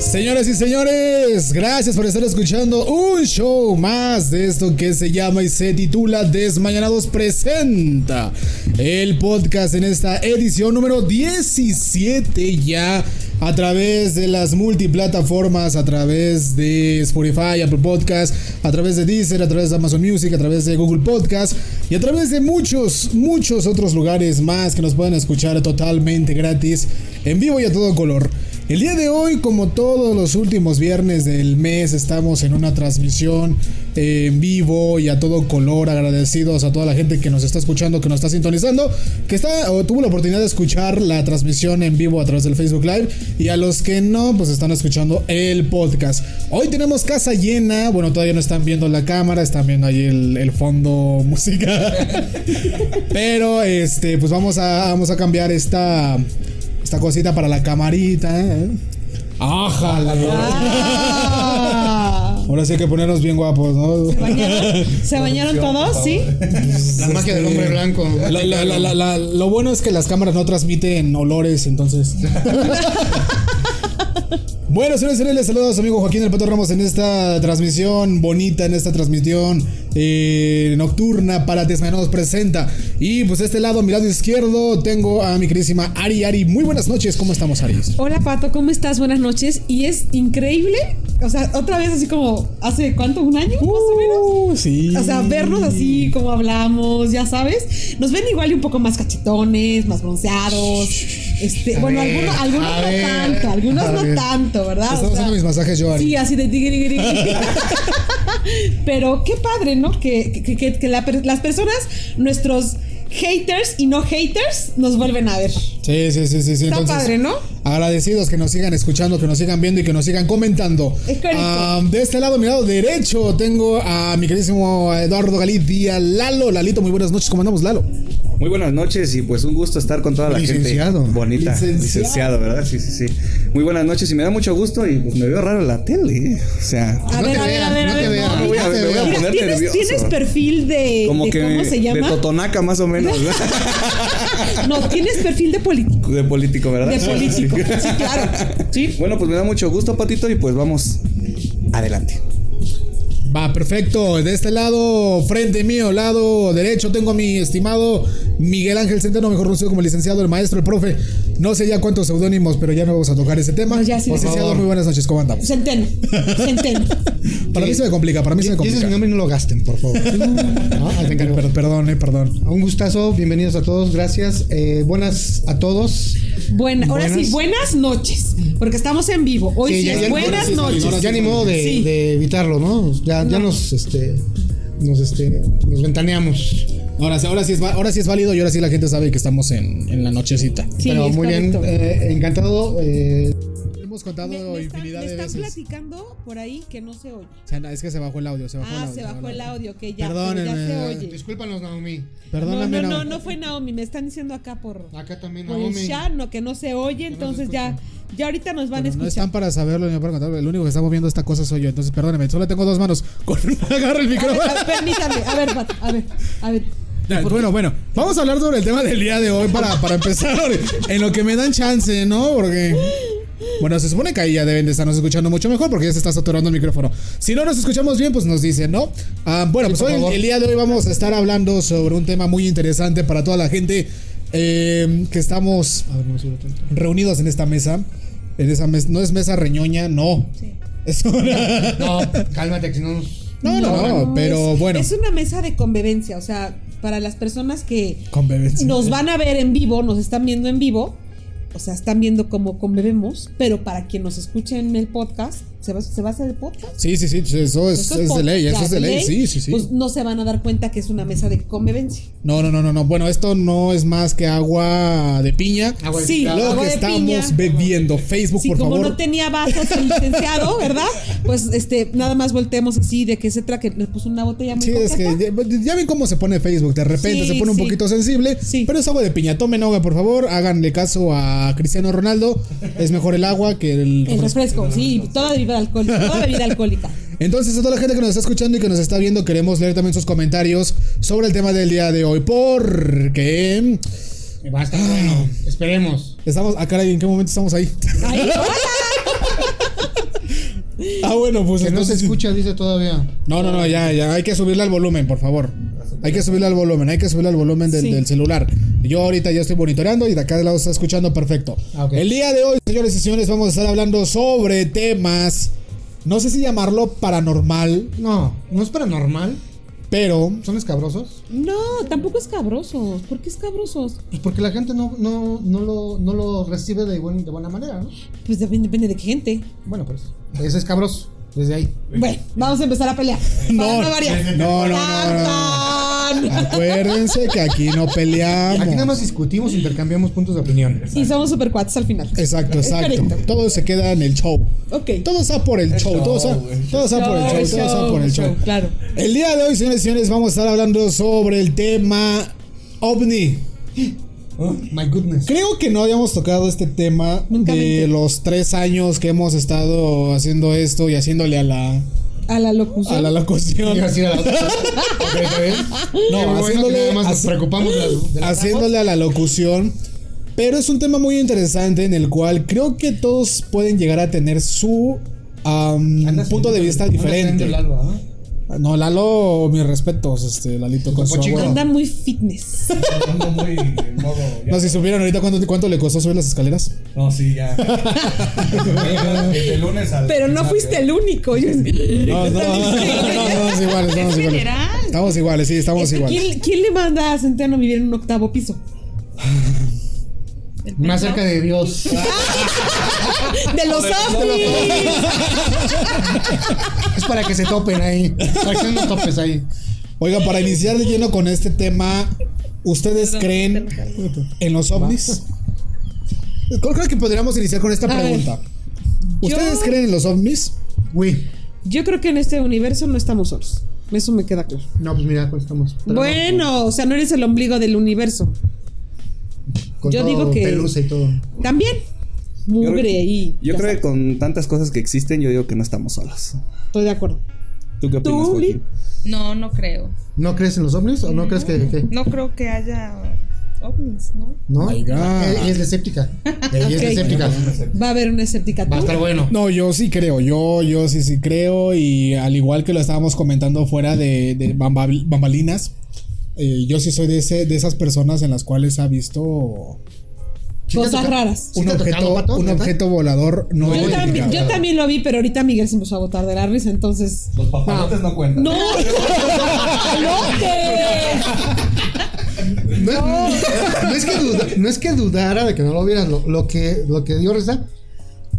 Señoras y señores, gracias por estar escuchando un show más de esto que se llama y se titula Desmañanados Presenta. El podcast en esta edición número 17 ya a través de las multiplataformas, a través de Spotify, Apple Podcast, a través de Deezer, a través de Amazon Music, a través de Google Podcast y a través de muchos, muchos otros lugares más que nos pueden escuchar totalmente gratis, en vivo y a todo color. El día de hoy, como todos los últimos viernes del mes, estamos en una transmisión eh, en vivo y a todo color. Agradecidos a toda la gente que nos está escuchando, que nos está sintonizando, que está o tuvo la oportunidad de escuchar la transmisión en vivo a través del Facebook Live y a los que no, pues están escuchando el podcast. Hoy tenemos casa llena. Bueno, todavía no están viendo la cámara, están viendo ahí el, fondo música. Pero este, pues vamos a, vamos a cambiar esta esta cosita para la camarita, ¿eh? ¡Ájala! Ah. Ahora sí hay que ponernos bien guapos, ¿no? ¿Se bañaron, ¿Se bañaron todos? ¿Sí? La magia del hombre blanco. La- la- la- la- la- lo bueno es que las cámaras no transmiten olores, entonces. Bueno, señores, señores, les saludo a su amigo Joaquín del Pato Ramos en esta transmisión bonita, en esta transmisión eh, nocturna para Desmayados Presenta. Y pues de este lado, a mi lado izquierdo, tengo a mi queridísima Ari Ari. Muy buenas noches, ¿cómo estamos, Ari? Hola Pato, ¿cómo estás? Buenas noches. Y es increíble, o sea, otra vez así como, ¿hace cuánto? ¿Un año? más o menos. Uh, sí. O sea, vernos así como hablamos, ya sabes. Nos ven igual y un poco más cachetones, más bronceados. Este, A bueno, ver, algunos, algunos no ver, tanto, algunos no ver. tanto, ¿verdad? Estamos O sea, haciendo mis masajes yo, Ari. Sí, así de tigri. Pero qué padre, ¿no? Que, que- que- que la per- las personas, nuestros haters y no haters, nos vuelven a ver. Sí, sí, sí, sí. Está Entonces, padre, ¿no? Agradecidos que nos sigan escuchando, que nos sigan viendo y que nos sigan comentando. Es. Ah, de este lado, mi lado derecho, tengo a mi queridísimo Eduardo Galit Díaz Lalo. Lalito, muy buenas noches. ¿Cómo andamos, Lalo? Muy buenas noches y pues un gusto estar con toda la Licenciado. gente bonita. Licenciado. Licenciado. ¿verdad? Sí, sí, sí. Muy buenas noches y me da mucho gusto y pues me veo raro en la tele. O sea, A No ver, te a ver, a ver, no a ver. no, voy a, me voy a mira, poner ¿tienes, nervioso. tienes perfil de, como de que cómo se llama? de Totonaca más o menos. No, tienes perfil de político. de político, ¿verdad? De político. Sí. Sí, claro. Sí. Bueno, pues me da mucho gusto, Patito, y pues vamos adelante. Va, perfecto. De este lado, frente mío, lado derecho, tengo a mi estimado Miguel Ángel Centeno, mejor conocido como licenciado, el maestro, el profe. No sé ya cuántos seudónimos, pero ya no vamos a tocar ese tema. Pues ya sí, licenciado, favor. muy buenas noches. ¿Cómo andamos? Centeno. Centeno. Para mí se me complica, para mí se me Y ese es complica. mi nombre no lo gasten, por favor. No, ahí te encargo. Per- perdón, eh, perdón. Un gustazo, bienvenidos a todos, gracias. Eh, buenas a todos. Buena, ahora sí, Buenas. noches. Porque estamos en vivo. Hoy sí, ya- es ya- buenas noches. Ya ni modo de, Sí. de evitarlo, ¿no? Ya, ya No. nos, este, nos, este, nos ventaneamos. Ahora, sí- ahora, sí es, ahora sí es válido y ahora sí la gente sabe que estamos en, en la nochecita. Sí, Pero muy bien, eh, encantado. eh, Hemos contado Me, me están, infinidad me de están veces. platicando por ahí que no se oye. O sea, no, es que se bajó el audio, se bajó el Ah, audio. se bajó el audio, que ya, ya se oye. discúlpanos, Naomi. No, Perdóname, no, no, Naomi. no fue Naomi, me están diciendo acá por, Acá también, por el Naomi. no, que no se oye, entonces ya, ya ahorita nos van a Bueno, no escuchar. están para saberlo ni para contarlo. El único que está moviendo esta cosa soy yo. Entonces, perdóneme. Solo tengo dos manos. Con agarra el A ver, micrófono. a ver, permítame, a ver, Pato, a ver, a ver. Bueno, bueno. Vamos a hablar sobre el tema del día de hoy para, para empezar. En lo que me dan chance, ¿no? Porque. Bueno, se supone que ahí ya deben de estarnos escuchando mucho mejor porque ya se está saturando el micrófono. Si no nos escuchamos bien, pues nos dicen, ¿no? Ah, bueno, pues hoy, favor. el día de hoy vamos a estar hablando sobre un tema muy interesante para toda la gente eh, que estamos A ver, no me sube tanto. reunidos en esta mesa. En esa mesa, no es mesa reñoña, no. Sí. Es una- No, cálmate, que si no nos. No, no, no, pero es, bueno. Es una mesa de convivencia, o sea, para las personas que Convivencia. nos van a ver en vivo, nos están viendo en vivo, o sea, están viendo cómo convivimos, pero para quien nos escuche en el podcast, ¿se va, se va a hacer el podcast? Sí, sí, sí, eso es, es de ley, eso es de ley, sí, sí, sí. Pues no se van a dar cuenta que es una mesa de convivencia. No, no, no, no, no. Bueno, esto no es más que agua de piña. Agua de Sí. Lo agua que de estamos piña. bebiendo. Facebook, Sí, por como favor. no tenía vasos el licenciado, ¿verdad? Pues este, nada más volteemos así de que se trata que le puso una botella muy Sí, es que ya, ya ven cómo se pone Facebook. De repente Sí, se pone un sí. poquito sensible. Sí. Pero es agua de piña. Tomen agua, por favor. Háganle caso a Cristiano Ronaldo. Es mejor el agua que el El refresco. refresco, sí, toda bebida alcohólica, toda bebida alcohólica. Entonces, a toda la gente que nos está escuchando y que nos está viendo, queremos leer también sus comentarios sobre el tema del día de hoy. Porque Va a estar bueno. Esperemos. estamos. Ah, caray, ¿en qué momento estamos ahí? Ah, bueno, pues Que no se entonces- escucha, dice todavía. No, no, no, ya, ya. Hay que subirle al volumen, por favor. Hay que subirle al volumen, hay que subirle al volumen del, Sí. del celular. Yo ahorita ya estoy monitoreando y de acá de lado está escuchando perfecto. Ah. El día de hoy, señores y señores, vamos a estar hablando sobre temas. No sé si llamarlo paranormal, No, no es paranormal. pero Son escabrosos. No, tampoco es cabrosos. ¿Por qué es cabrosos? Pues porque la gente no, no, no, lo, no lo recibe de, buen- de buena manera, ¿no? Pues depende, depende de qué gente. Bueno, pues. Es escabroso. Desde ahí. Bueno, vamos a empezar a pelear. No, no, no, no, Acuérdense que aquí no peleamos. Aquí nada más discutimos, intercambiamos puntos de opinión. Y somos super cuates al final. Exacto, exacto. Todo se queda en el show. Ok. Todo está por el show, todo está, todo está por el show, todo está por el show. Claro. El día de hoy, señores y señores, vamos a estar hablando sobre el tema ovni. My goodness. Creo que no habíamos tocado este tema Nunca de mente. los tres años que hemos estado haciendo esto y haciéndole a la, A la locución. a la locución. Iba a decir a la. No, bueno haciéndole- nada más nos preocupamos de las- de las haciéndole a la locución. Pero es un tema muy interesante en el cual creo que todos pueden llegar a tener su Andas punto de vista diferente. en el alba, ¿ah? No, Lalo, mis respetos, este, Lalito con su. Anda muy fitness. Ando muy en modo. ya- No, si supieran ahorita cuánto, cuánto le costó subir las escaleras. No, sí, ya. Desde el lunes al. Pero no fuiste el único. Yo- No, no, no, no, estamos iguales, estamos iguales. Estamos iguales, sí, estamos Es que iguales. ¿quién, quién le manda a Centeno vivir en un octavo piso? Más cerca de Dios. ¡De los ovnis! Es para que se topen ahí. Para que no topes ahí. Oiga, para iniciar de lleno con este tema, ¿ustedes creen en los ovnis? Creo creo que podríamos iniciar con esta pregunta. ¿Ustedes Yo- creen en los ovnis? Uy. Yo creo que en este universo no estamos solos. Eso me queda claro. No, pues mira, pues estamos. Bueno, o sea, no eres el ombligo del universo. Con yo todo digo que- Pelusa y todo. También. Mugre y. Yo creo que con tantas cosas que existen, yo digo que no estamos solos. Estoy de acuerdo. ¿Tú qué opinas, ¿Tú, Joaquín? No, no creo. ¿No crees en los ovnis o no crees que.? que- No creo que haya ovnis, ¿no? ¿No? God. Ella es escéptica. Ella es Ok. escéptica. Va a haber una escéptica. Va a estar bueno. No, yo sí creo, yo, yo sí, sí creo y al igual que lo estábamos comentando fuera de, de bambal- bambalinas, eh, yo sí soy de, ese, de esas personas en las cuales ha visto ¿Sí te Cosas raras. ¿Sí un tocado, objeto, Pato, un objeto volador no Yo también, yo también lo vi, pero ahorita Miguel se empezó a botar de la risa, entonces. Los papalotes no cuentan. ¡No! No, no es que duda- no es que dudara de que no lo vieras. Lo, lo que, lo que dio risa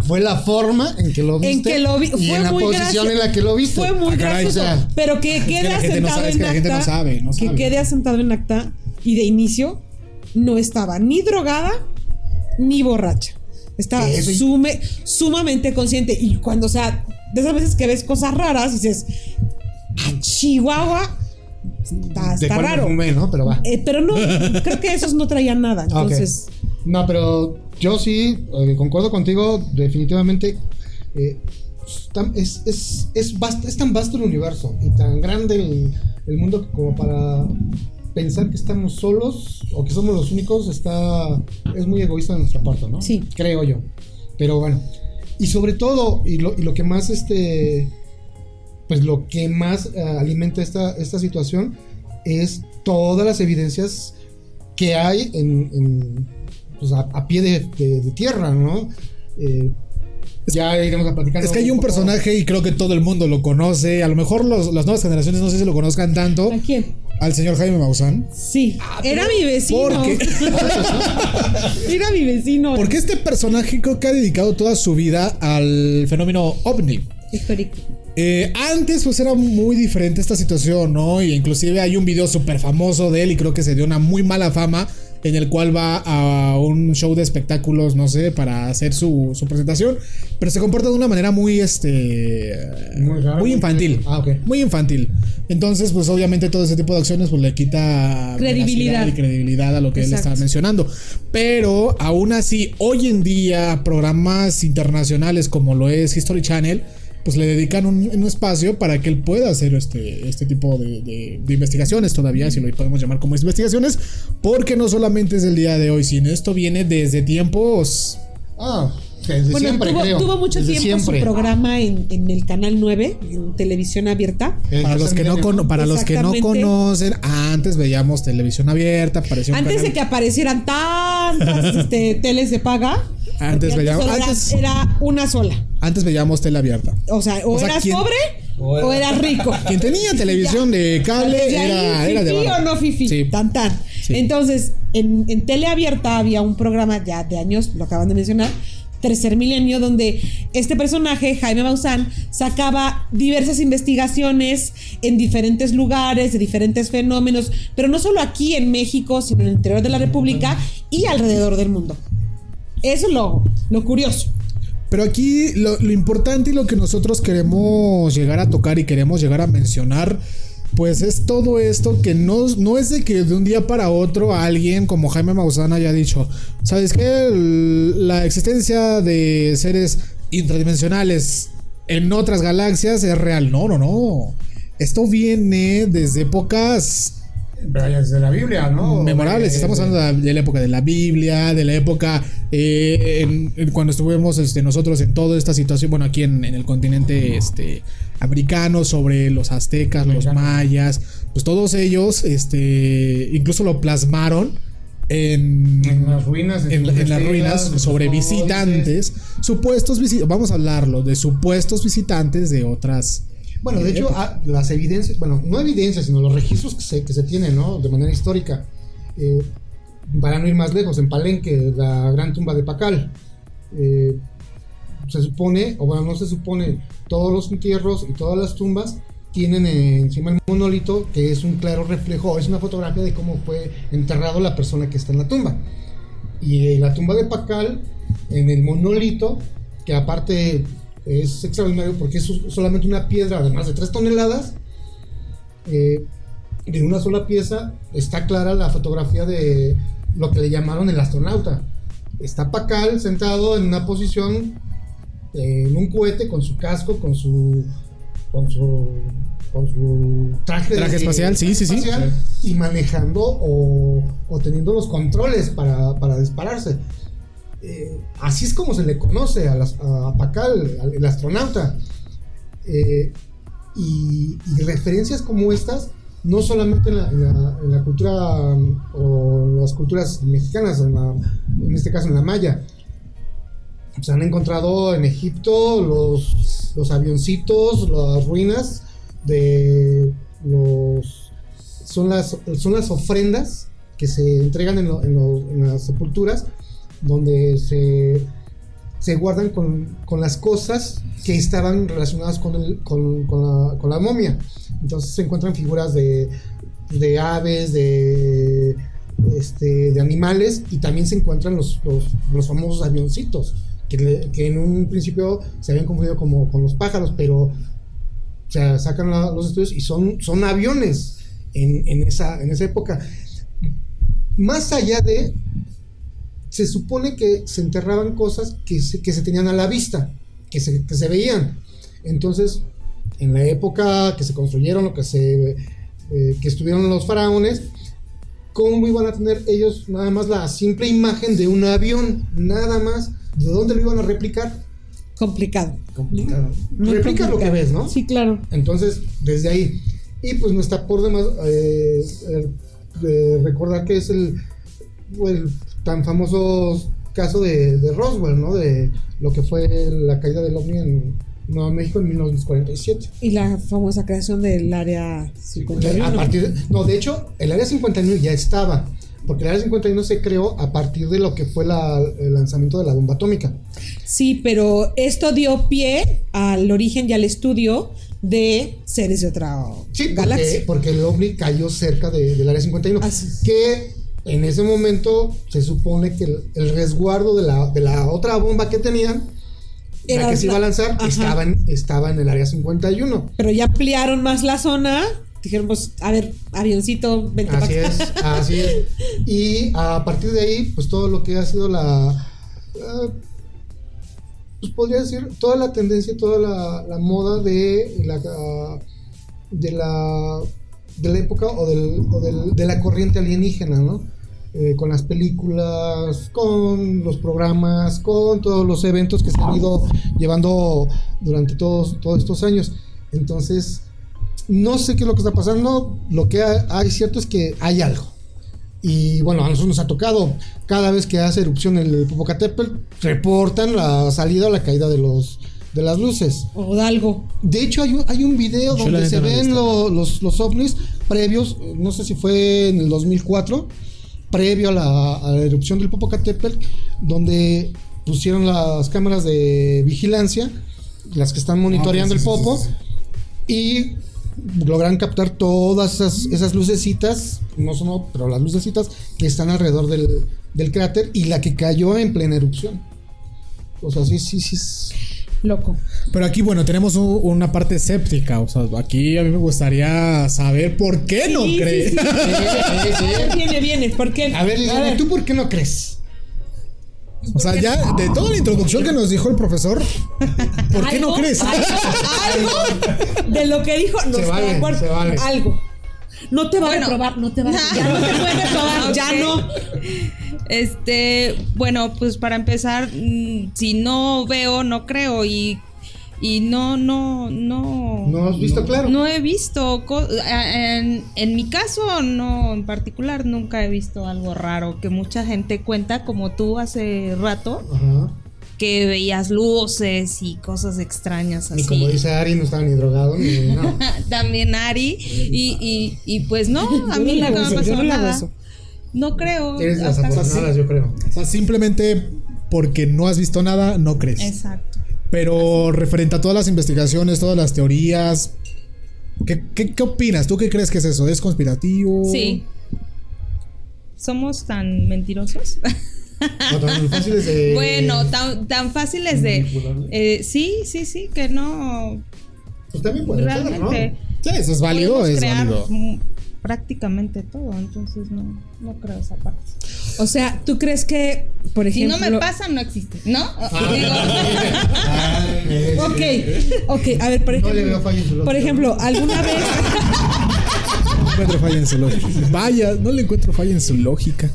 fue la forma en que lo viste. En que lo vi. Y fue en la posición gracioso. en la que lo viste. Fue muy Ah, caray, gracioso. o sea, pero que quede la gente no asentado sabe, es en que la gente no acta. sabe, no que sabe. quede asentado en acta. Y de inicio no estaba ni drogada ni borracha. Estaba sume- sumamente consciente. Y cuando, o sea, de esas veces que ves cosas raras, dices, "Ah, Chihuahua, está, está raro. fumé, ¿no? Pero va. Eh, pero no, creo que esos no traían nada. Ah. Entonces, No, pero yo sí eh, concuerdo contigo, definitivamente. eh, es, es, es, tan vasto el universo y tan grande el, el mundo como para pensar que estamos solos o que somos los únicos está es muy egoísta de nuestra parte, ¿no? Sí. Creo yo. Pero bueno. Y sobre todo, y lo, y lo que más este. Pues lo que más eh, alimenta esta, esta situación es todas las evidencias que hay en, en, pues, a, a pie de, de- de tierra, ¿no? Eh, ya iremos a platicar. Es que hay un personaje y creo que todo el mundo lo conoce. A lo mejor los- las nuevas generaciones no sé si lo conozcan tanto. ¿a quién? Al señor Jaime Maussan. Sí, era mi vecino. ¿Por qué? era mi vecino. Porque este personaje creo que ha dedicado toda su vida al fenómeno ovni. Histórico. Eh, antes pues era muy diferente esta situación, ¿no? Y inclusive hay un video súper famoso de él y creo que se dio una muy mala fama en el cual va a un show de espectáculos, no sé, para hacer su, su presentación, pero se comporta de una manera muy, este, Muy raro, muy- infantil. Ah, ok. Muy infantil. Entonces, pues obviamente todo ese tipo de acciones pues le quita Credibilidad. y credibilidad a lo que él está mencionando. Pero aún así, hoy en día, programas internacionales como lo es History Channel, pues le dedican un, un espacio para que él pueda hacer este, este tipo de, de- de investigaciones todavía, si lo podemos llamar como investigaciones, porque no solamente es el día de hoy, sino esto viene desde tiempos Ah, Desde Bueno, siempre, tuvo, creo. tuvo mucho Desde tiempo siempre. su programa en, en el canal 9, en televisión abierta. El Para los que no, para los que no conocen, antes veíamos televisión abierta, apareció un Antes canal- de que aparecieran tantas este, teles de paga, Antes veíamos- era- antes- era, una sola. antes veíamos tele abierta. O sea, o, O sea, eras ¿quién- pobre o era- rico. Quien tenía televisión de cable ahí, era, era de varo. o no fifi, Sí. tan tan. Sí. Entonces, en, en tele abierta había un programa ya de años, lo acaban de mencionar, Tercer Milenio, donde este personaje, Jaime Maussan, sacaba diversas investigaciones en diferentes lugares, de diferentes fenómenos, pero no solo aquí en México, sino en el interior de la República y alrededor del mundo. Eso es lo, lo curioso. Pero aquí lo, lo importante y lo que nosotros queremos llegar a tocar y queremos llegar a mencionar, pues es todo esto que no, no es de que de un día para otro alguien como Jaime Maussan haya dicho, ¿sabes qué? La existencia de seres interdimensionales en otras galaxias es real. No, no, no. Esto viene desde épocas Desde la Biblia, ¿no? memorables. Estamos hablando de, de la época de la Biblia, de la época eh, en- en cuando estuvimos este, nosotros en toda esta situación, bueno, aquí en, en el continente este, americano, sobre los aztecas, los mayas, pues todos ellos este, incluso lo plasmaron en, En las ruinas. en, las ruinas sobre visitantes, supuestos visitantes, vamos a hablarlo, de supuestos visitantes de otras... Bueno, de hecho, ah, las evidencias, bueno, no evidencias, sino los registros que se, que se tienen, ¿no? De manera histórica. Eh, para no ir más lejos, en Palenque, la gran tumba de Pacal. eh, se supone, o bueno, no se supone, todos los entierros y todas las tumbas tienen encima el monolito que es un claro reflejo, es una fotografía de cómo fue enterrado la persona que está en la tumba. Y eh, la tumba de Pacal, en el monolito, que aparte es extraordinario porque es so- solamente una piedra de más de 3 toneladas, eh, de una sola pieza, está clara la fotografía de lo que le llamaron el astronauta. Está Pacal sentado en una posición eh, en un cohete con su casco, con su con su con su traje, Traje espacial, sí, sí, sí. y manejando o, o teniendo los controles para, para dispararse. Eh, así es como se le conoce a, las- a Pacal, al- el astronauta. Eh, y, y referencias como estas, no solamente en la, en la- en la cultura um, o las culturas mexicanas, en, la- en este caso en la maya, se han encontrado en Egipto los, los avioncitos, las ruinas de los... Son las, son las ofrendas que se entregan en, lo- en en las sepulturas, donde se, se guardan con, con las cosas que estaban relacionadas con, el, con la, con la momia. Entonces se encuentran figuras de, de aves, de, este, de animales y también se encuentran los, los, los famosos avioncitos que, en un principio se habían confundido como con los pájaros, pero o sacan los estudios y son, son aviones en, esa, en esa época. Más allá de, se supone que se enterraban cosas que se, que se tenían a la vista, que se, que se veían. Entonces, en la época que se construyeron o que, se, eh, que estuvieron los faraones, ¿cómo iban a tener ellos nada más la simple imagen de un avión? Nada más. ¿De dónde lo iban a replicar? Complicado. Complicado. Muy Replica lo que complicado. ves, ¿no? Sí, claro. Entonces, desde ahí. Y pues no está por demás eh, eh, recordar que es el, el tan famoso caso de, de Roswell, ¿no? De lo que fue la caída del ovni en Nuevo México en 1947. Y la famosa creación del área 51. A partir de- no, de hecho, el área 51 ya estaba. Porque el área 51 se creó a partir de lo que fue la- el lanzamiento de la bomba atómica. Sí, pero esto dio pie al origen y al estudio de seres de otra Sí, porque, galaxia. porque el ovni cayó cerca de- del área 51. Así es. Que en ese momento se supone que el, el resguardo de la, de la otra bomba que tenían, Era la que se iba a la- lanzar, estaba en, estaba en el área 51. Pero ya ampliaron más la zona. Dijeron, pues, a ver, avioncito, vente Así para acá. es, así es. Y a partir de ahí, pues todo lo que ha sido la. eh, pues podría decir, toda la tendencia, toda la, la moda de la. ah, de la. de la época o, del, o del- de la corriente alienígena, ¿no? eh, con las películas, con los programas, con todos los eventos que se han ido llevando durante todos, todos estos años. Entonces, no sé qué es lo que está pasando. Lo que hay, cierto es que hay algo. Y bueno, a nosotros nos ha tocado, cada vez que hace erupción el Popocatépetl, reportan la salida o la caída de los de las luces. O de algo. De hecho, hay un, hay un video Yo donde se ven lo- los, los ovnis previos, no sé si fue en el 2004, previo a la, a la erupción del Popocatépetl, donde pusieron las cámaras de vigilancia, las que están monitoreando Ah, sí, el sí, sí, Popo, sí, y logran captar todas esas, esas lucecitas, no son, pero las lucecitas que están alrededor del, del cráter y la que cayó en plena erupción. O sea, sí, sí, sí. es- Loco. Pero aquí, bueno, tenemos una parte escéptica. O sea, aquí a mí me gustaría saber por qué no Sí, cree. sí, viene, viene. ¿Por qué? A ver, Liliana, ver. ¿tú por qué no crees? O sea, ya de toda la introducción que nos dijo el profesor, ¿por qué no crees? Algo, algo de lo que dijo no Se estoy vale, de acuerdo. se vale. Algo. No te va Bueno. a reprobar, no te va a Ya no te puede reprobar, ya no. Este, bueno, pues para empezar, mm, si no veo, no creo y, y no, no, no. ¿No has visto claro? No he visto, en, en mi caso, no, en particular, nunca he visto algo raro que mucha gente cuenta, como tú hace rato, Ajá. que veías luces y cosas extrañas así. Y como dice Ari, no estaba ni drogado ni nada. También Ari, y, y, y pues no, a mí no me pasó no nada. gozo. No creo. Eres las afortunadas, yo creo. O sea, simplemente porque no has visto nada, no crees. Exacto. Pero referente a todas las investigaciones, todas las teorías, ¿qué, qué, qué opinas? ¿Tú qué crees que es eso? ¿Es conspirativo? Sí. ¿Somos tan mentirosos? No, tan fáciles de. bueno, tan, tan fáciles de... Eh, sí, sí, sí, que no... Pues también puede ser, ¿no? realmente... Sí, eso es válido, es válido. Prácticamente todo, entonces no, no creo esa parte. O sea, ¿tú crees que, por Si ejemplo. no me pasa, no existe, ¿no? Ah, eh, Ok, ok, a ver, por No ejemplo. le veo falla en su lógica. por ejemplo, ¿alguna vez, No encuentro falla en su lógica. Vaya, no le encuentro falla en su lógica.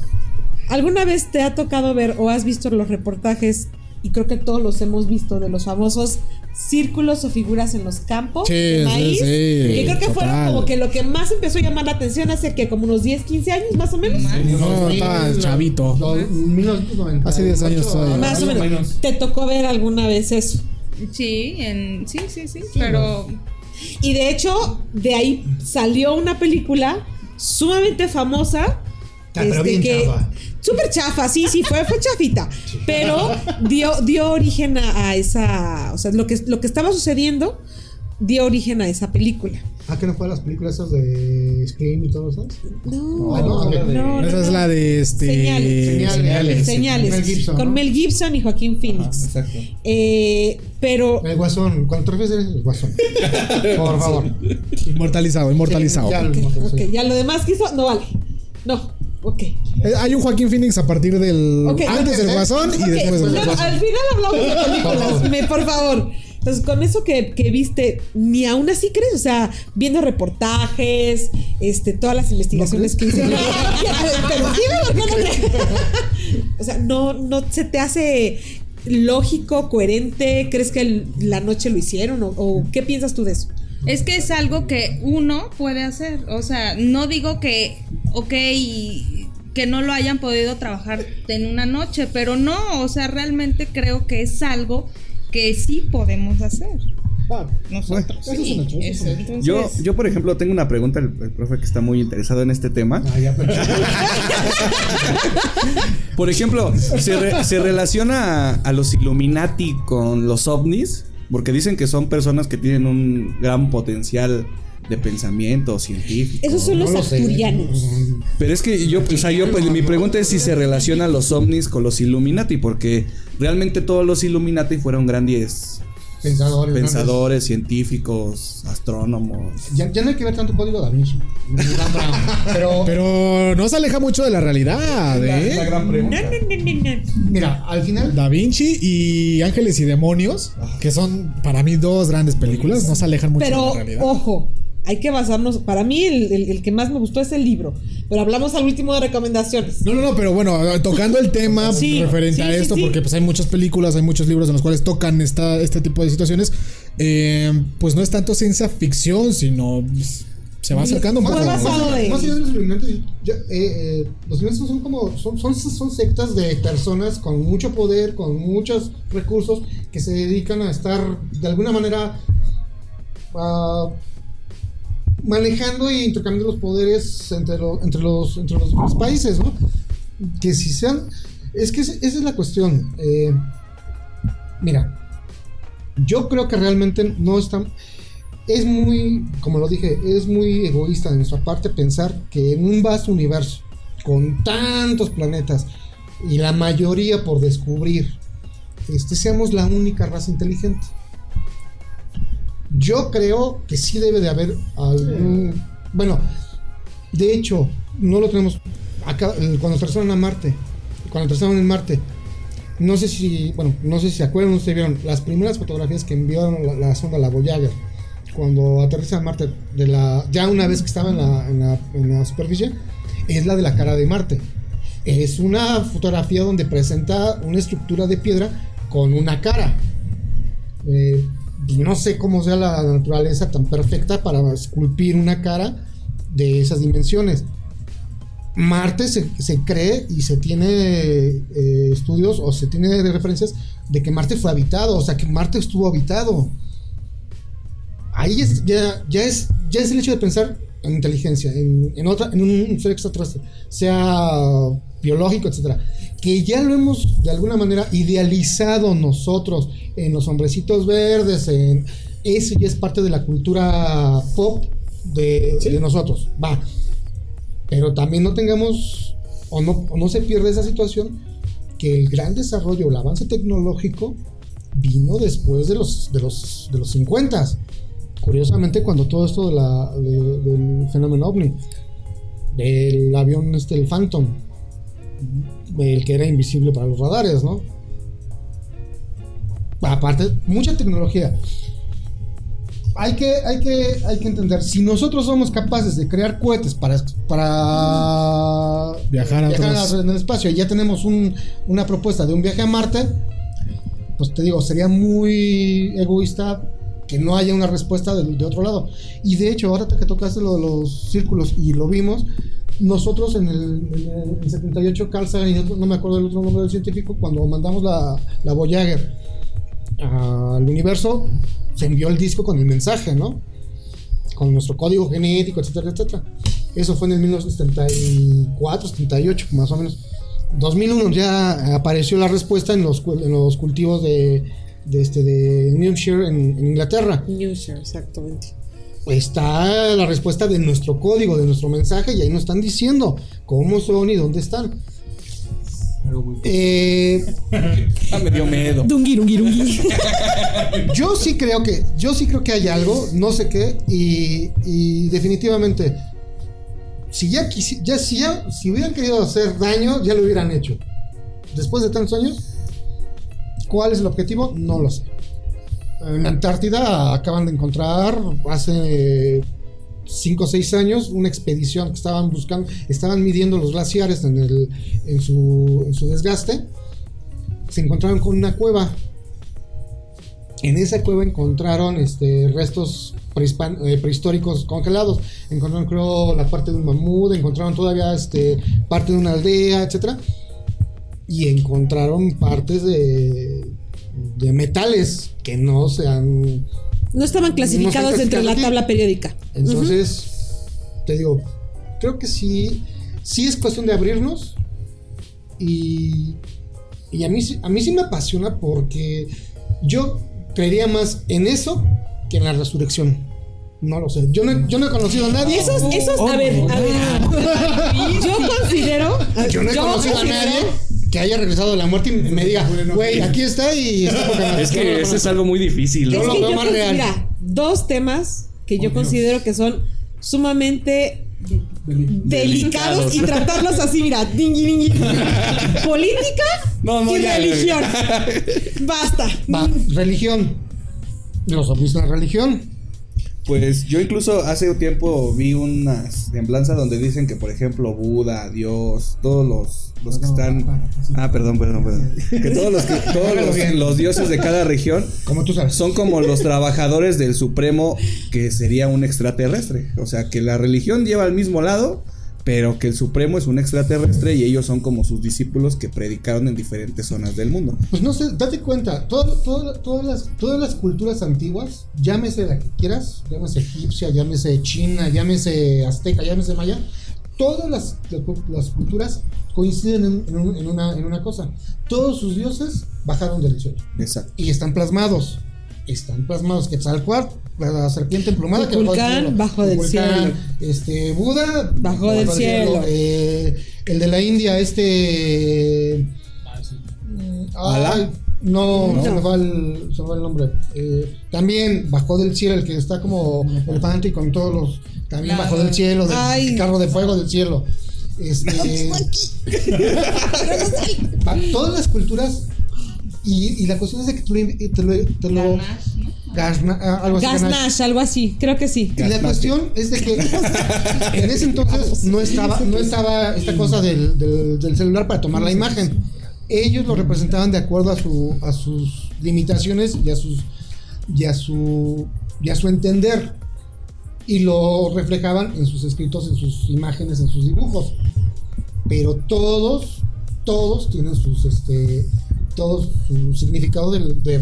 ¿alguna vez te ha tocado ver o has visto los reportajes? Y creo que todos los hemos visto de los famosos círculos o figuras en los campos Sí, de sí, maíz. sí, que creo que fueron como que lo que más empezó a llamar la atención hace que como unos 10, 15 años más o menos. No, estaba chavito. No, 1990. Hace 10 años todavía. Más o Más o menos. menos. Te tocó ver alguna vez eso. Sí, en, sí, sí, sí, pero... Y de hecho, de ahí salió una película sumamente famosa. Ah, pero bien chafa. Súper chafa, sí, sí, fue, fue chafita. Pero dio, dio origen a, a esa. O sea, lo que, lo que estaba sucediendo dio origen a esa película. Ah, que no fue las películas esas de Scream y todo eso. No, Ah, no, ok. no, no, Esa es no. la de este. Señales. Señales. Señales. Mel Gibson, con ¿no? Mel Gibson y Joaquín Phoenix. Exacto. Eh, pero El guasón. Cuando te refieres el guasón. Por favor. Inmortalizado, inmortalizado. Sí, ya lo demás que hizo, no vale. No, ok. Eh, Hay un Joaquín Phoenix a partir del. Ok, antes del Guasón y después del no, Guasón. al final hablamos de películas, me, por favor. Entonces, con eso que, que viste, ni aún así crees, o sea, viendo reportajes, este, todas las investigaciones que hice. Pero dime por qué no crees. O sea, no, no se te hace lógico, coherente, ¿crees que el- la noche lo hicieron? ¿O, o qué piensas tú de eso? Es que es algo que uno puede hacer. O sea, no digo que, ok, y que no lo hayan podido trabajar en una noche, pero no, o sea, realmente creo que es algo que sí podemos hacer. Nosotros. Eso es un hecho, eso es un Eso, hecho. Yo, entonces- yo, por ejemplo, tengo una pregunta, el profe que está muy interesado en este tema. Ah, ya, pero- Por ejemplo, ¿se, re- se relaciona a, a los Illuminati con los ovnis? Porque dicen que son personas que tienen un gran potencial de pensamiento científico. Esos son No los lo arturianos. Pero es que yo, o sea, yo, pues, mi pregunta es si se relaciona los ovnis con los Illuminati, porque realmente todos los Illuminati fueron grandes Pensadores. pensadores, científicos, astrónomos. Ya, ya no hay que ver tanto código da Vinci. Pero, Pero no se aleja mucho de la realidad, La, ¿eh? la gran pregunta. mira, al final. Da Vinci y Ángeles y Demonios, que son para mí dos grandes películas, no se alejan mucho de Pero, la realidad. ojo, hay que basarnos. Para mí, el, el- el que más me gustó es el libro. Pero hablamos al último de recomendaciones. No, no, no, pero bueno, tocando el tema Sí, referente sí, a esto, sí. porque pues hay muchas películas, hay muchos libros en los cuales tocan esta, este tipo de situaciones, eh, pues no es tanto ciencia ficción, sino pues, se va acercando Más allá de los ya, eh, eh, los son como son, son, son sectas de personas con mucho poder, con muchos recursos que se dedican a estar de alguna manera ah, manejando e intercambiando los poderes entre, lo- entre, los, entre los, países, ¿no? Que si sean... Es que es- esa es la cuestión. eh, mira, yo creo que realmente no están... Es muy, como lo dije, es muy egoísta de nuestra parte pensar que en un vasto universo, con tantos planetas y la mayoría por descubrir, este, seamos la única raza inteligente. Yo creo que sí debe de haber algún... Bueno, de hecho, no lo tenemos... Acá, eh, cuando aterrizaron a Marte, cuando aterrizaron en Marte, no sé si, bueno, no sé si se acuerdan, ustedes vieron las primeras fotografías que enviaron la, sonda, la Voyager, cuando aterriza en Marte, de la, ya una vez que estaba en la, en la- en la superficie, es la de la cara de Marte. Es una fotografía donde presenta una estructura de piedra con una cara. Eh, pues no sé cómo sea la naturaleza tan perfecta para esculpir una cara de esas dimensiones. Marte se, se cree y se tiene eh, estudios o se tiene referencias de que Marte fue habitado, o sea que Marte estuvo habitado. Ahí es- ya, ya, es, ya es el hecho de pensar en inteligencia, en, en otra, en un ser extraterrestre, sea biológico, etcétera, que ya lo hemos de alguna manera idealizado nosotros en los hombrecitos verdes, en eso ya es parte de la cultura pop de, de nosotros. Va. Pero también no tengamos, o no, o no se pierda esa situación, que el gran desarrollo, el avance tecnológico, vino después de los, de los, de los 50. Curiosamente, cuando todo esto de la, de- del fenómeno ovni, del avión este, el Phantom, el que era invisible para los radares, ¿no? Aparte, mucha tecnología. Hay que, hay, que, hay que entender, si nosotros somos capaces de crear cohetes para, para Viajar a otros- en el espacio y ya tenemos un- una propuesta de un viaje a Marte, pues te digo, sería muy egoísta que no haya una respuesta de, de otro lado. Y de hecho, ahora que tocaste lo de los círculos y lo vimos, nosotros en el, en el 78, Carl Sagan y otro- no me acuerdo el otro nombre del científico, cuando mandamos la, la Voyager al universo, se envió el disco con el mensaje, ¿no? Con nuestro código genético, etcétera, etcétera. Eso fue en el 1974, 78, más o menos. 2001 ya apareció la respuesta en los, en los cultivos de, de, este, de New en, Inglaterra. Newshare, exactamente. Está la respuesta de nuestro código, de nuestro mensaje, y ahí nos están diciendo cómo son y dónde están. Eh, Ah, me dio miedo. Dungi, dungi, dungi. yo sí creo que, yo sí creo que hay algo, no sé qué, y, y definitivamente, si ya, quisi- ya, si ya, si hubieran querido hacer daño, ya lo hubieran hecho. Después de tantos años, ¿cuál es el objetivo? No lo sé. En la Antártida acaban de encontrar hace 5 o 6 años una expedición que estaban buscando, estaban midiendo los glaciares en, el, en, su, en su desgaste. Se encontraron con una cueva. En esa cueva encontraron este, restos eh, prehistóricos congelados. Encontraron, creo, la parte de un mamut, encontraron todavía este, parte de una aldea, etc. Y encontraron partes de, de metales que no se han No estaban clasificados No dentro de la tabla periódica. entonces, te digo, creo que sí, sí es cuestión de abrirnos y, y a, mí, sí- a mí sí me apasiona porque yo creería más en eso que en la resurrección. No lo sé. Yo no, yo no he conocido a nadie. Esos, esos, a ver, a ver. Yo considero. Yo no he conocido a nadie que haya regresado de la muerte y me diga, güey, aquí está y está poca madre". Es no que ese es algo muy difícil. Es ¿no? lo que veo yo más real. Mira, dos temas que yo considero que son sumamente delicados y tratarlos así, mira, dingui, dingui. Política No, no, y ya, religión. Basta. Va, religión. Los ovnis son la religión. Pues yo incluso hace un tiempo vi una semblanza donde dicen que, por ejemplo, Buda, Dios, todos los, los que están... Ah, perdón, perdón, perdón. Que todos los, que, todos los, los dioses de cada región Como tú sabes. son como los trabajadores del Supremo que sería un extraterrestre. O sea, que la religión lleva al mismo lado, pero que el Supremo es un extraterrestre y ellos son como sus discípulos que predicaron en diferentes zonas del mundo. Pues no sé, date cuenta, todo- todo- todas, las, todas las culturas antiguas, llámese la que quieras, llámese egipcia, llámese china, llámese azteca, llámese maya, todas las, las culturas coinciden en, en un- en una, en una cosa. Todos sus dioses bajaron del cielo Exacto. y están plasmados. Están plasmados Quetzalcóatl, la serpiente emplumada que Kukulcán, bajo del cielo. Este, Buda, Bajo del cielo. eh, el de la India, este. mm, no, No. Se, me va el, se me va el nombre. Eh, también bajó del cielo, el que está como elefante y con todos los. También bajó del cielo, del Ay. carro de fuego del cielo. Este, todas las culturas. Y, y la cuestión es de que tú le- te lo. Te lo ah, algo así. Gaznash, algo así, creo que sí. Y la cuestión es de que en ese entonces no estaba, no estaba esta cosa del, del- del celular para tomar la imagen. Ellos lo representaban de acuerdo a su a sus limitaciones y a sus y a su y a su entender y lo reflejaban en sus escritos, en sus imágenes, en sus dibujos. Pero todos todos tienen sus este todos su significado de,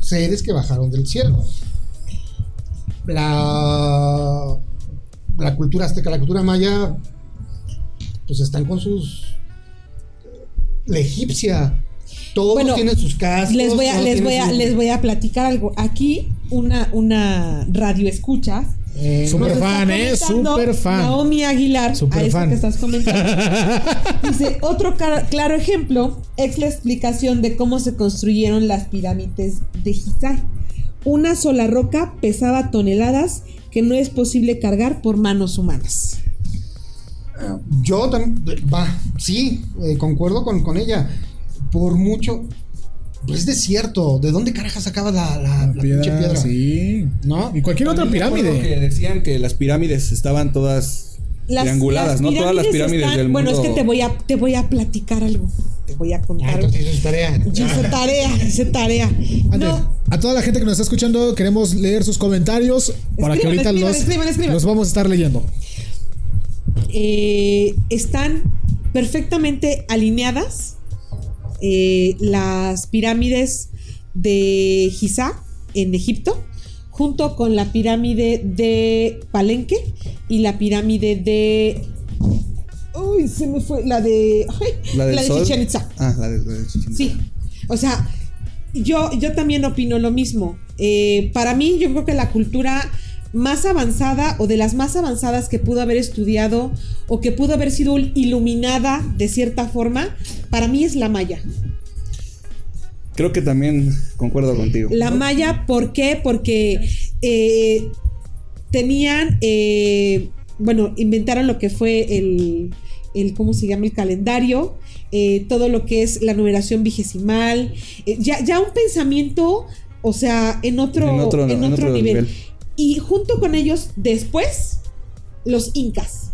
seres que bajaron del cielo la, la cultura azteca, la cultura maya, pues están con sus. La egipcia. Todos Bueno, tienen sus cascos. Les voy a, les tienen voy a, sus- les voy a platicar algo. Aquí, una, una radio escucha. Eh, está fan, ¿eh? Súper fan. Naomi Aguilar, Súper a eso fan. que estás comentando. Dice, otro claro ejemplo es la explicación de cómo se construyeron las pirámides de Giza. Una sola roca pesaba toneladas que no es posible cargar por manos humanas. Yo también. Va, sí, eh, concuerdo con, con ella. Por mucho. Pues es desierto. ¿De dónde carajas sacaba la, la, la pinche Piedra, piedra? sí. ¿No? Y cualquier otra pirámide. Que decían que las pirámides estaban todas Las- trianguladas, las ¿no? Todas las pirámides están- del mundo. Bueno, es que te voy a, te voy a platicar algo. Te voy a Ah, contar. eso es tarea. Hice tarea, hice tarea. Ande, No, A toda la gente que nos está escuchando, queremos leer sus comentarios para que ahorita escriban, los, escriban, escriban. los vamos a estar leyendo. eh, están perfectamente alineadas eh, las pirámides de Giza en Egipto, junto con la pirámide de Palenque y la pirámide de. Uy, se me fue. La de. ay, La de sol. Chichén Itzá. Ah, la de, la de Chichén Itzá. Sí. O sea, yo, yo también opino lo mismo. Eh, para mí, yo creo que la cultura más avanzada o de las más avanzadas que pudo haber estudiado o que pudo haber sido iluminada de cierta forma, para mí es la maya. Creo que también concuerdo contigo. La maya, ¿por qué? Porque eh, tenían, eh, bueno, inventaron lo que fue el, el, ¿cómo se llama? El calendario, eh, todo lo que es la numeración vigesimal, ya, ya un pensamiento, o sea, en otro, En otro- en en otro otro nivel. nivel. Y junto con ellos, después, los incas.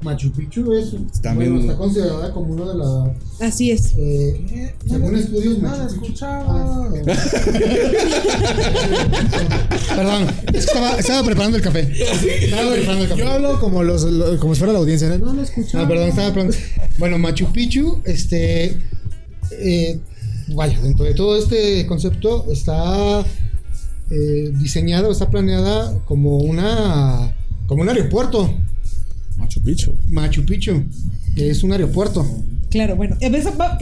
Machu Picchu es. También- Bueno, está considerada como una de las. Así es. Eh, según estudios, Machu Picchu. Ah, Perdón, estaba, estaba preparando el café. Estaba preparando el café. Yo hablo como los, lo- como si fuera la audiencia. ¿no? No lo escuchaba. Ah, perdón, estaba preparando. Bueno, Machu Picchu, este. eh, vaya, dentro de todo este concepto está eh, diseñada o está planeada como una. como un aeropuerto. Machu Picchu. Machu Picchu, que es un aeropuerto. Claro, bueno. ¿Qué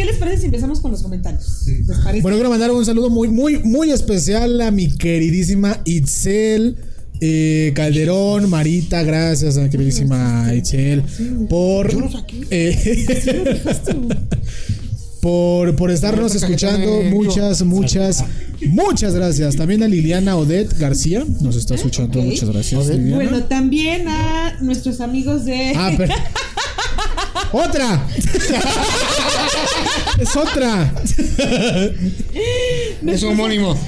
les parece si empezamos con los comentarios? ¿Les parece? Bueno, quiero mandar un saludo muy, muy, muy especial a mi queridísima Itzel. eh, Calderón, Marita, gracias a mi queridísima Itzel por eh, por, por estarnos escuchando. Muchas, muchas, muchas gracias. También a Liliana Odette García nos está escuchando. Muchas gracias. Liliana. Bueno, también a nuestros amigos de. Ah, pero- ¡Otra! Es otra. Es un homónimo.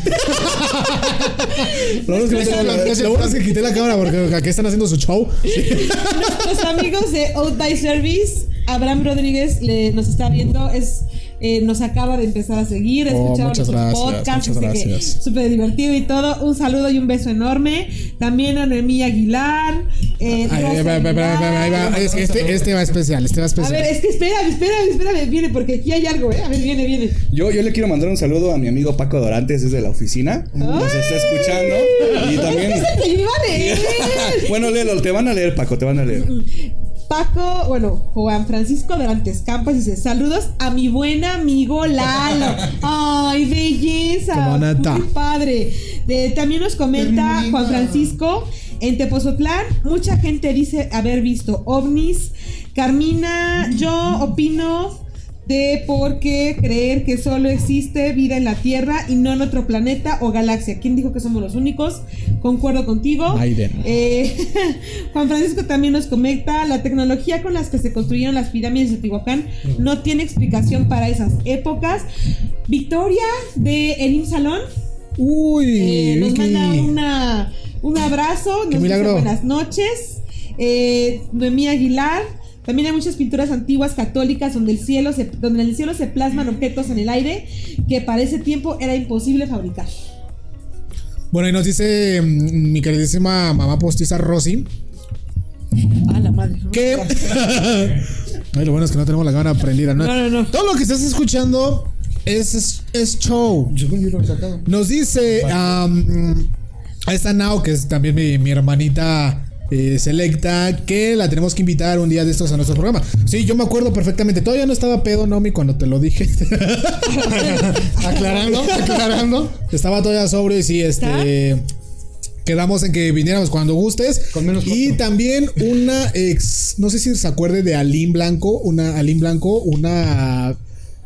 Lo bueno es que, no tengo la- lo bueno es que quité la cámara porque aquí están haciendo su show. Nuestros amigos de Out by Service, Abraham Rodríguez le- nos está viendo, es eh, nos acaba de empezar a seguir, Oh, escuchar muchas nuestros gracias, podcasts, súper divertido y todo. Un saludo y un beso enorme. También a Noemí Aguilar. eh, Ay, va, va, va, Este, este va especial, este va A especial. ver, es que espérame, espérame, espérame, viene, porque aquí hay algo, ¿eh? A ver, viene, viene. Yo, yo le quiero mandar un saludo a mi amigo Paco Dorantes desde la oficina. Nos está escuchando. Y también. ¡Te iba a leer! bueno, léelo, te van a leer, Paco, te van a leer. Paco, bueno, Juan Francisco Dorantes Campos dice: Saludos a mi buen amigo Lalo. ¡Ay, belleza! Qué. Muy padre. De- también nos comenta Juan. Francisco: En Tepozotlán, mucha gente dice haber visto ovnis. Carmina, yo opino de por qué creer que solo existe vida en la Tierra y no en otro planeta o galaxia. ¿Quién dijo que somos los únicos? Concuerdo contigo. Biden. Eh, Juan Francisco también nos comenta, la tecnología con las que se construyeron las pirámides de Teotihuacán no tiene explicación para esas épocas. Victoria de Elim Salón Uy, eh, nos manda una, un abrazo, nos dice buenas noches. Eh, Noemí Aguilar. También hay muchas pinturas antiguas católicas donde el cielo se, donde en el cielo se plasman objetos en el aire que para ese tiempo era imposible fabricar. Bueno, y nos dice mm, mi queridísima mamá postiza Rosy Ah, la madre. que. Ay, lo bueno es que no tenemos la cámara prendida, ¿no? No, no, no. Todo lo que estás escuchando es, es, es show. Según yo lo he sacado. Nos dice a esta Nao, que es también mi, mi hermanita eh, selecta, que la tenemos que invitar un día de estos a nuestro programa. Sí, yo me acuerdo perfectamente. Todavía no estaba pedo, Nomi, cuando te lo dije. Aclarando, aclarando. estaba todavía sobrio y sí, este. Quedamos en que viniéramos cuando gustes. Con menos y también una ex. No sé si se acuerde de Aline Blanco. Una Aline Blanco, una.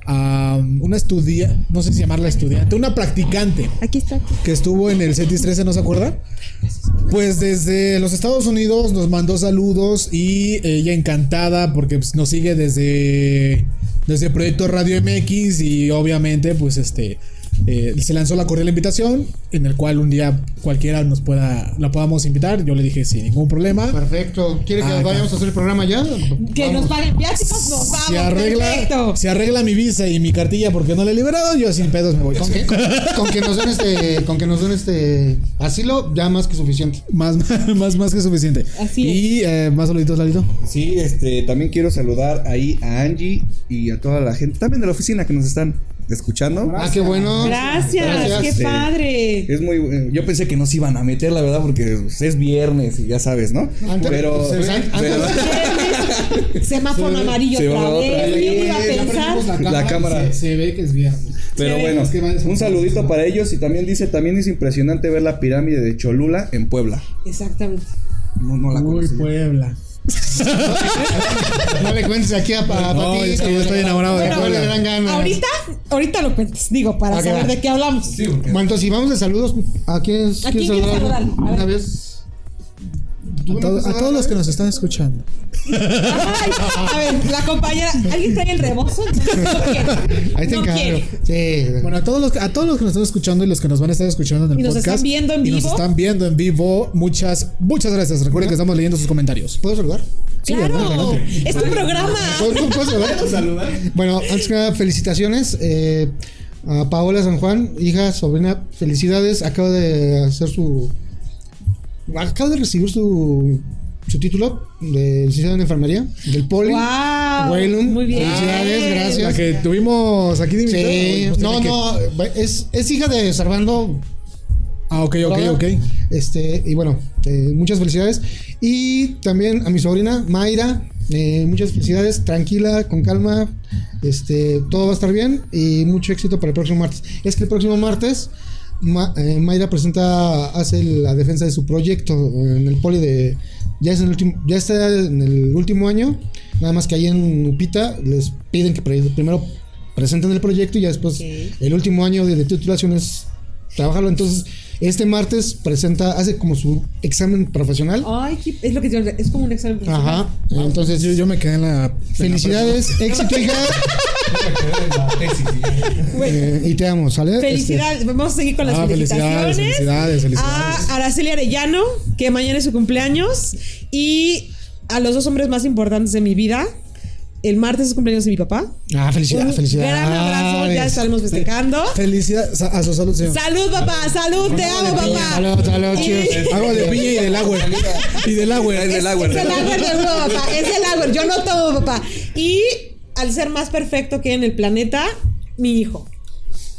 Am, una estudia. No sé si llamarla estudiante. Una practicante Aquí está. que estuvo en el CETIS 13, ¿no se acuerda? Pues desde los Estados Unidos nos mandó saludos y ella encantada porque pues, nos sigue desde, desde Proyecto Radio MX y obviamente pues este eh, se lanzó la cordial invitación en el cual un día cualquiera nos pueda la podamos invitar. Yo le dije sin ningún problema. Perfecto. ¿Quiere que Ah, vayamos acá. a hacer el programa ya? Que Vamos. nos paguen viáticos, nos vamos. Se arregla, Perfecto. se arregla mi visa y mi cartilla porque no la he liberado, yo sin pedos me voy. Con que, con- con que nos den este, con que nos den este asilo, ya más que suficiente. Más, más, más que suficiente. Así y eh, más saluditos, Lalito. Sí, este, también quiero saludar ahí a Angie y a toda la gente, también de la oficina que nos están escuchando. Ah, qué bueno. Gracias, Gracias. qué Sí. padre. Es muy, eh, yo pensé que nos iban a meter, la verdad, porque es viernes y ya sabes, ¿no? Antes- pero, antes- pero- Semáforo amarillo otra vez. iba a pensar. La cámara. Se, se ve que es viernes. pero Sí, bueno, es que va- un saludito para ellos y también dice, también es impresionante ver la pirámide de Cholula en Puebla. Exactamente. No, no la Uy. Puebla. No le cuentes aquí a, a No, Patito, es que yo estoy enamorado de después Puebla. le dan ganas. Ahorita, ahorita lo cuentas, digo, para saber de qué hablamos. Bueno, entonces, si vamos de saludos, ¿a quién es? ¿A quién quieres saludar? Una vez. A, to- a todos los que nos están escuchando. Ay, a ver, la compañera, ¿alguien trae el rebozo? No, no quiere. Ahí te No encargo. Sí. Bueno, a todos los a todos los que nos están escuchando y los que nos van a estar escuchando en el Y nos podcast están viendo en y nos vivo. están viendo en vivo, muchas muchas gracias. Recuerden que estamos leyendo sus comentarios. ¿Puedo saludar? Sí, Claro, adelante. es tu programa. ¿Puedo, puedo saludar? Bueno, antes que nada, felicitaciones. eh, a Paola San Juan, hija, sobrina, felicidades. Acaba de hacer su. Acaba de recibir su, su título de licenciado en enfermería del Poli. Wow. Waylon, Muy bien. felicidades, gracias. La que tuvimos aquí de invitado, Sí, pues, no, no, es, es hija de Servando. Ah, ok, ok, ok. Este, y bueno, eh, muchas felicidades. Y también a mi sobrina, Mayra, eh, muchas felicidades, tranquila, con calma. Este, todo va a estar bien y mucho éxito para el próximo martes. Es que el próximo martes Ma- eh, Mayra presenta, hace la defensa de su proyecto en el poli de. Ya, es en el ya está en el último año. Nada más que ahí en Upita les piden que pre- primero presenten el proyecto y ya después el último año de, de titulación es trabajarlo. Entonces, este martes presenta, hace como su examen profesional. Ay, es lo que yo, es como un examen. profesional. Ajá. Entonces, Yo, yo me quedé en la. felicidades, éxito, hija. Eh, y te amo, ¿sale? Este, Felicidades, vamos a seguir con las Ah, felicitaciones. felicidades, felicidades, felicidades. A Araceli Arellano, que mañana es su cumpleaños. Y a los dos hombres más importantes de mi vida. El martes es cumpleaños de mi papá. Ah, felicidades, Un felicidades. gran abrazo, ya estaremos festejando. Felicidades a su salud, señor. Salud, papá, salud, te amo, papá. Salud, salud, cheers. Agua de piña y del agua. Y del agua. Es del agua. Es el agua, seguro, papá. Es el agua. Yo no tomo, papá. Y al ser más perfecto que en el planeta, mi hijo.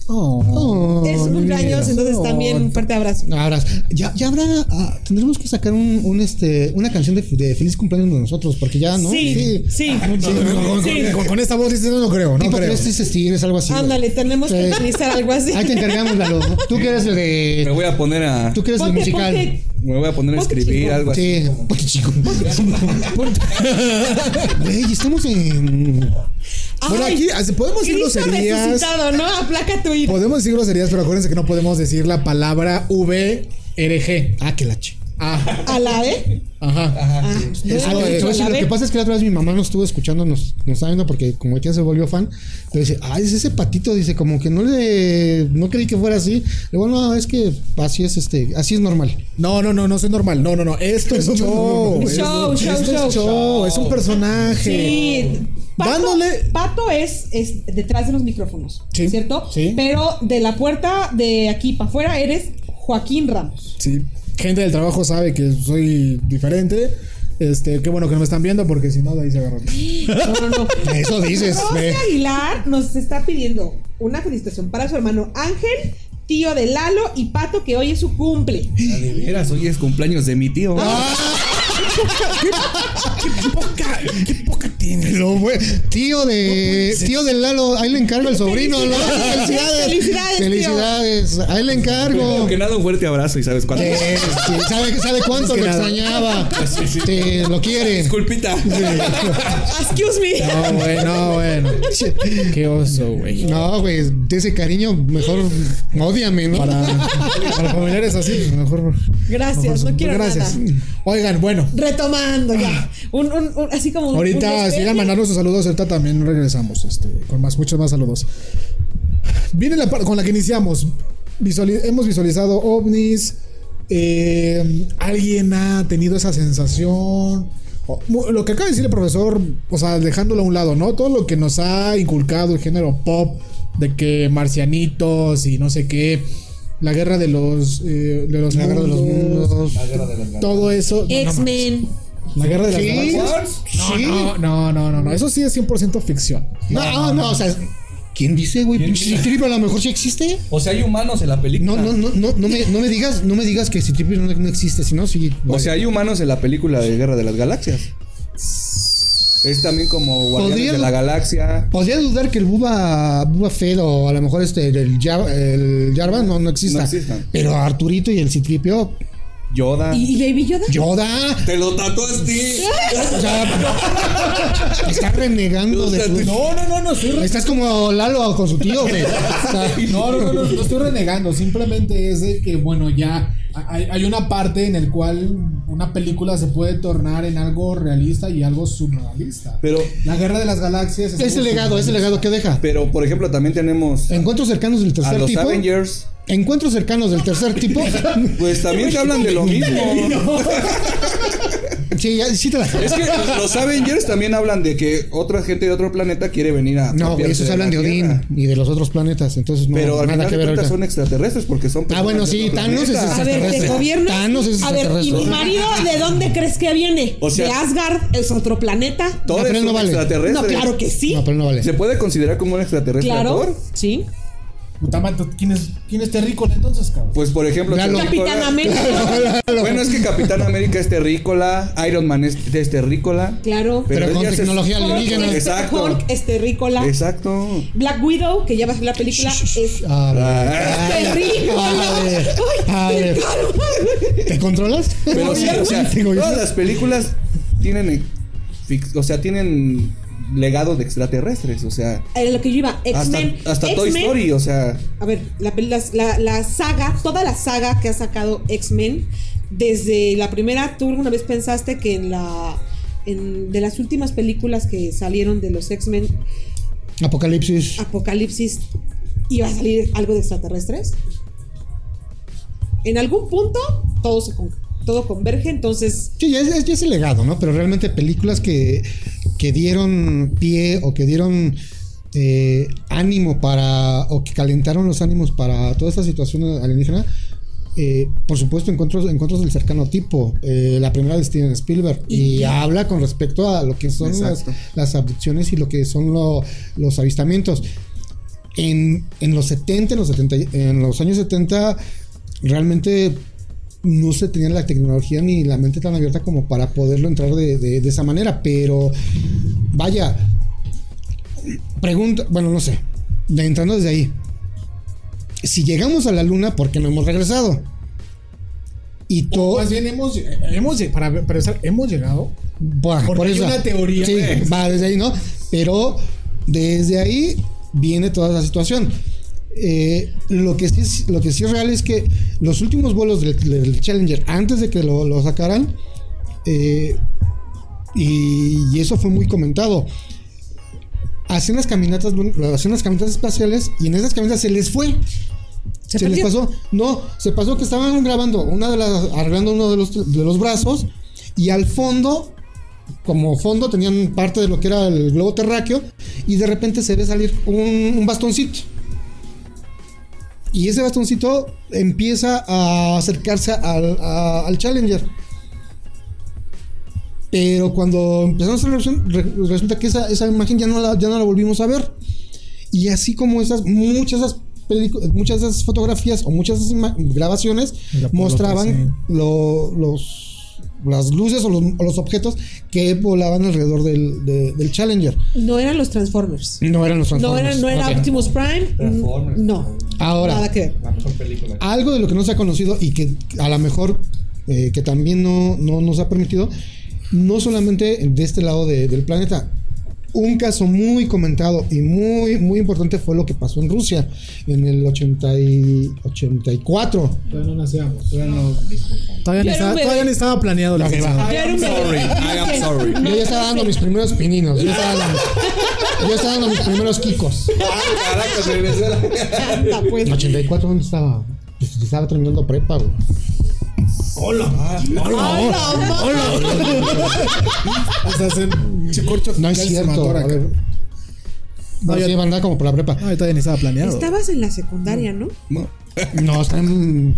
Oh, es su cumpleaños, entonces también un fuerte abrazo. Ahora, ya, ya habrá, ah, tendremos que sacar un, un, este, una canción de, de feliz cumpleaños de nosotros, porque ya, ¿no? Sí, sí. Con, con- Sí. con- con esta voz dices, no, no creo, no creo. tres tristes tigres, algo así. Ándale, tenemos que Sí. organizar algo así. Ahí te encargamos, Lalo. Tú que eres el Me de. voy a poner a. Tú que eres el Ponte, musical. ponte. Me voy a poner a escribir chico. algo así. Sí, ponte chico. Güey, estamos en. Bueno, aquí podemos decir groserías. ¿no? Aplaca tu ira. Podemos decir groserías, pero acuérdense que no podemos decir la palabra VRG. Ah, que la ch. Ah, ¿A la B? ajá. Ah, no Eso lo es. he dicho, Te voy a decir, ¿a la lo que pasa es que la otra vez mi mamá nos estuvo escuchando, nos, nos estaba viendo porque como ya se volvió fan, pero dice, ay, es ese patito, dice, como que no le, no creí que fuera así. Le digo, no, es que así es, este, así es normal. No, no, no, no soy normal. No, no, no. Esto es show. Show, Esto- show, esto show. es show. Es un personaje. Sí. Pato, Dándole- Pato es, es detrás de los micrófonos, Sí, ¿cierto? sí. Pero de la puerta de aquí para afuera eres Joaquín Ramos. Sí. Gente del trabajo sabe que soy diferente. Este, qué bueno que no me están viendo porque si no, de ahí se agarran. No, no, no. Eso dices. Ve. Aguilar nos está pidiendo una felicitación para su hermano Ángel, tío de Lalo y Pato, que hoy es su cumple. Ah, de veras, hoy es cumpleaños de mi tío. ¿Qué poca, qué poca tienes? Tío de tío del Lalo, ahí le encargo el sobrino, ¿no? Felicidades. Felicidades, tío. Felicidades. Ahí le encargo. Que nada, un fuerte abrazo y sabes cuánto. Eh, sí, sabe, sabe cuánto Es que lo nada. extrañaba. Te lo quiere. Disculpita. Excuse me. No, güey, no, bueno. Qué oso, güey. No, güey, de ese cariño, mejor ódiame, ¿no? Para, para familiares así, mejor. Gracias, mejor- no quiero Gracias. nada. Oigan, bueno. Retomando ya. Un, un- un- así como un- Ahorita, si a mandarnos sus saludos, ahorita también regresamos este, con más, muchos más saludos. Viene la parte con la que iniciamos. Hemos visualizado ovnis. eh, ¿Alguien ha tenido esa sensación? Lo que acaba de decir el profesor, o sea, dejándolo a un lado, ¿no? Todo lo que nos ha inculcado el género pop, de que marcianitos y no sé qué, la guerra de los, eh, de los La guerra de los mundos. todo eso. X-Men. La guerra de las Sí. galaxias. No, Sí. no, no, no, no, no. Eso sí es 100% ficción. No, no, o sea, ¿quién dice, güey? Citripio a lo mejor sí existe. O sea, hay humanos en la película. No, no, no, no, no me, no me digas, no me digas que Citripio no, no existe, sino sí. O sea, hay humanos en la película de Guerra de las Galaxias. Es también como Guardianes de la Galaxia. Podría dudar que el Buba, Buba Fett o a lo mejor este el, Jar- el Jarvan no, no exista. No existan. Pero Arturito y el Citripio, Yoda. ¿Y, Baby Yoda? Yoda. Te lo tatuaste. O sea, está renegando de tu. No, no, no, no estoy re- Estás como Lalo con su tío, güey. O sea, no, no, no, no, no estoy renegando. Simplemente es de que, bueno, ya hay, hay una parte en el cual una película se puede tornar en algo realista y algo surrealista. Pero, La guerra de las galaxias. es ese legado, ese legado que deja. pero por ejemplo, también tenemos Encuentros cercanos del a tercer los tipo. Avengers. Encuentros cercanos del tercer tipo. Pues también te hablan de lo mismo. Sí, ya, sí te la. Es que los Avengers también hablan de que otra gente de otro planeta quiere venir a. No, esos hablan de Odín y de los otros planetas. Entonces no, Pero al nada final que ver ahorita. son extraterrestres porque son Ah, bueno, sí, Thanos es. A ver, ¿te extraterrestre. gobierna? Thanos es A ver, ¿y extraterrestre. mi marido de dónde crees que viene? O sea- ¿De Asgard? ¿Es otro planeta? Todos No, pero son no vale. extraterrestres. No, claro que sí. No, pero no vale. ¿Se puede considerar como un extraterrestre Claro, sí. Puta madre, ¿quién es, quién es terrícola entonces, cabrón? Pues por ejemplo, Lalo. Capitán América. Bueno, es que Capitán América es terrícola, Iron Man es, es terrícola. Claro. Pero con ella se- tecnología Hulk alienígena. es- Exacto. Hulk es terrícola. Exacto. Black Widow, que ya va a ser la película, es Ah, terrícola. a ver, a ver. ¿Te controlas? Pero sí, o sea, todas las películas tienen, eh, o sea, tienen legado de extraterrestres, o sea, A lo que yo iba, hasta, X-Men. hasta Toy Story, o sea, A ver, la, saga, toda la saga que ha sacado X-Men, desde la primera, ¿tú alguna vez pensaste que en la. En, de las últimas películas que salieron de los X-Men, Apocalipsis. Apocalipsis iba a salir algo de extraterrestres. En algún punto todo se todo converge, entonces Sí, ya es, ya es el legado, ¿no? Pero realmente películas que, que dieron pie o que dieron eh, ánimo para, o que calentaron los ánimos para toda esta situación alienígena, eh, por supuesto, encuentros, encuentros del cercano tipo, eh, la primera de Steven Spielberg, y, habla con respecto a lo que son las, las abducciones y lo que son lo- los avistamientos. En, en los 70, en los, 70, en los años 70, realmente no se tenía la tecnología ni la mente tan abierta como para poderlo entrar de, de- de esa manera. Pero, vaya, pregunta, bueno, no sé, de- entrando desde ahí. Si llegamos a la luna, ¿por qué no hemos regresado? Y todo... más bien hemos, hemos para empezar, hemos llegado. Porque por hay una teoría. Sí, va desde ahí, ¿no? Pero desde ahí viene toda la situación. Eh, lo, que sí es, lo que sí es real es que los últimos vuelos del, del Challenger, antes de que lo, lo sacaran, eh, y, y eso fue muy comentado, hacían las caminatas, hacían las caminatas espaciales y en esas caminatas se les fue. se, Se, les pasó. No, se pasó que estaban grabando una de las, arreglando uno de los, de los brazos y al fondo, como fondo, tenían parte de lo que era el globo terráqueo y de repente se ve salir un, un bastoncito. Y ese bastoncito empieza a acercarse al, a- al Challenger. Pero cuando empezamos a resulta que esa, esa imagen ya no, la, ya no la volvimos a ver. Y así como esas, muchas de esas, muchas de esas fotografías o muchas de esas grabaciones mostraban 13. lo- los, las luces o los, o los objetos que volaban alrededor del, de- del Challenger. No eran los Transformers. No eran los No Transformers. era, no era. Optimus Prime. Transformers. No. Ahora, Nada que ver. La mejor película. algo de lo que no se ha conocido y que a lo mejor eh, que también no, no nos ha permitido, no solamente de este lado de- del planeta. Un caso muy comentado y muy, muy importante fue lo que pasó en Rusia en el 80 y 84. Todavía no nacíamos. Todavía no, todavía, estaba, todavía ni estaba planeado la bebé. Sorry, I am sorry. Yo ya estaba dando mis primeros pininos. Yo estaba dando, yo estaba dando mis primeros kikos. Caraca, regresé a la- Anda, pues. En 84, ¿dónde estaba? Estaba terminando prepa, güey. Hasta hacer chicorcho No es ya se cierto. A. No, No, yo- sí, andaba como por la prepa. No, todavía ni estaba planeado. Estabas en la secundaria, ¿no? No. No, está en.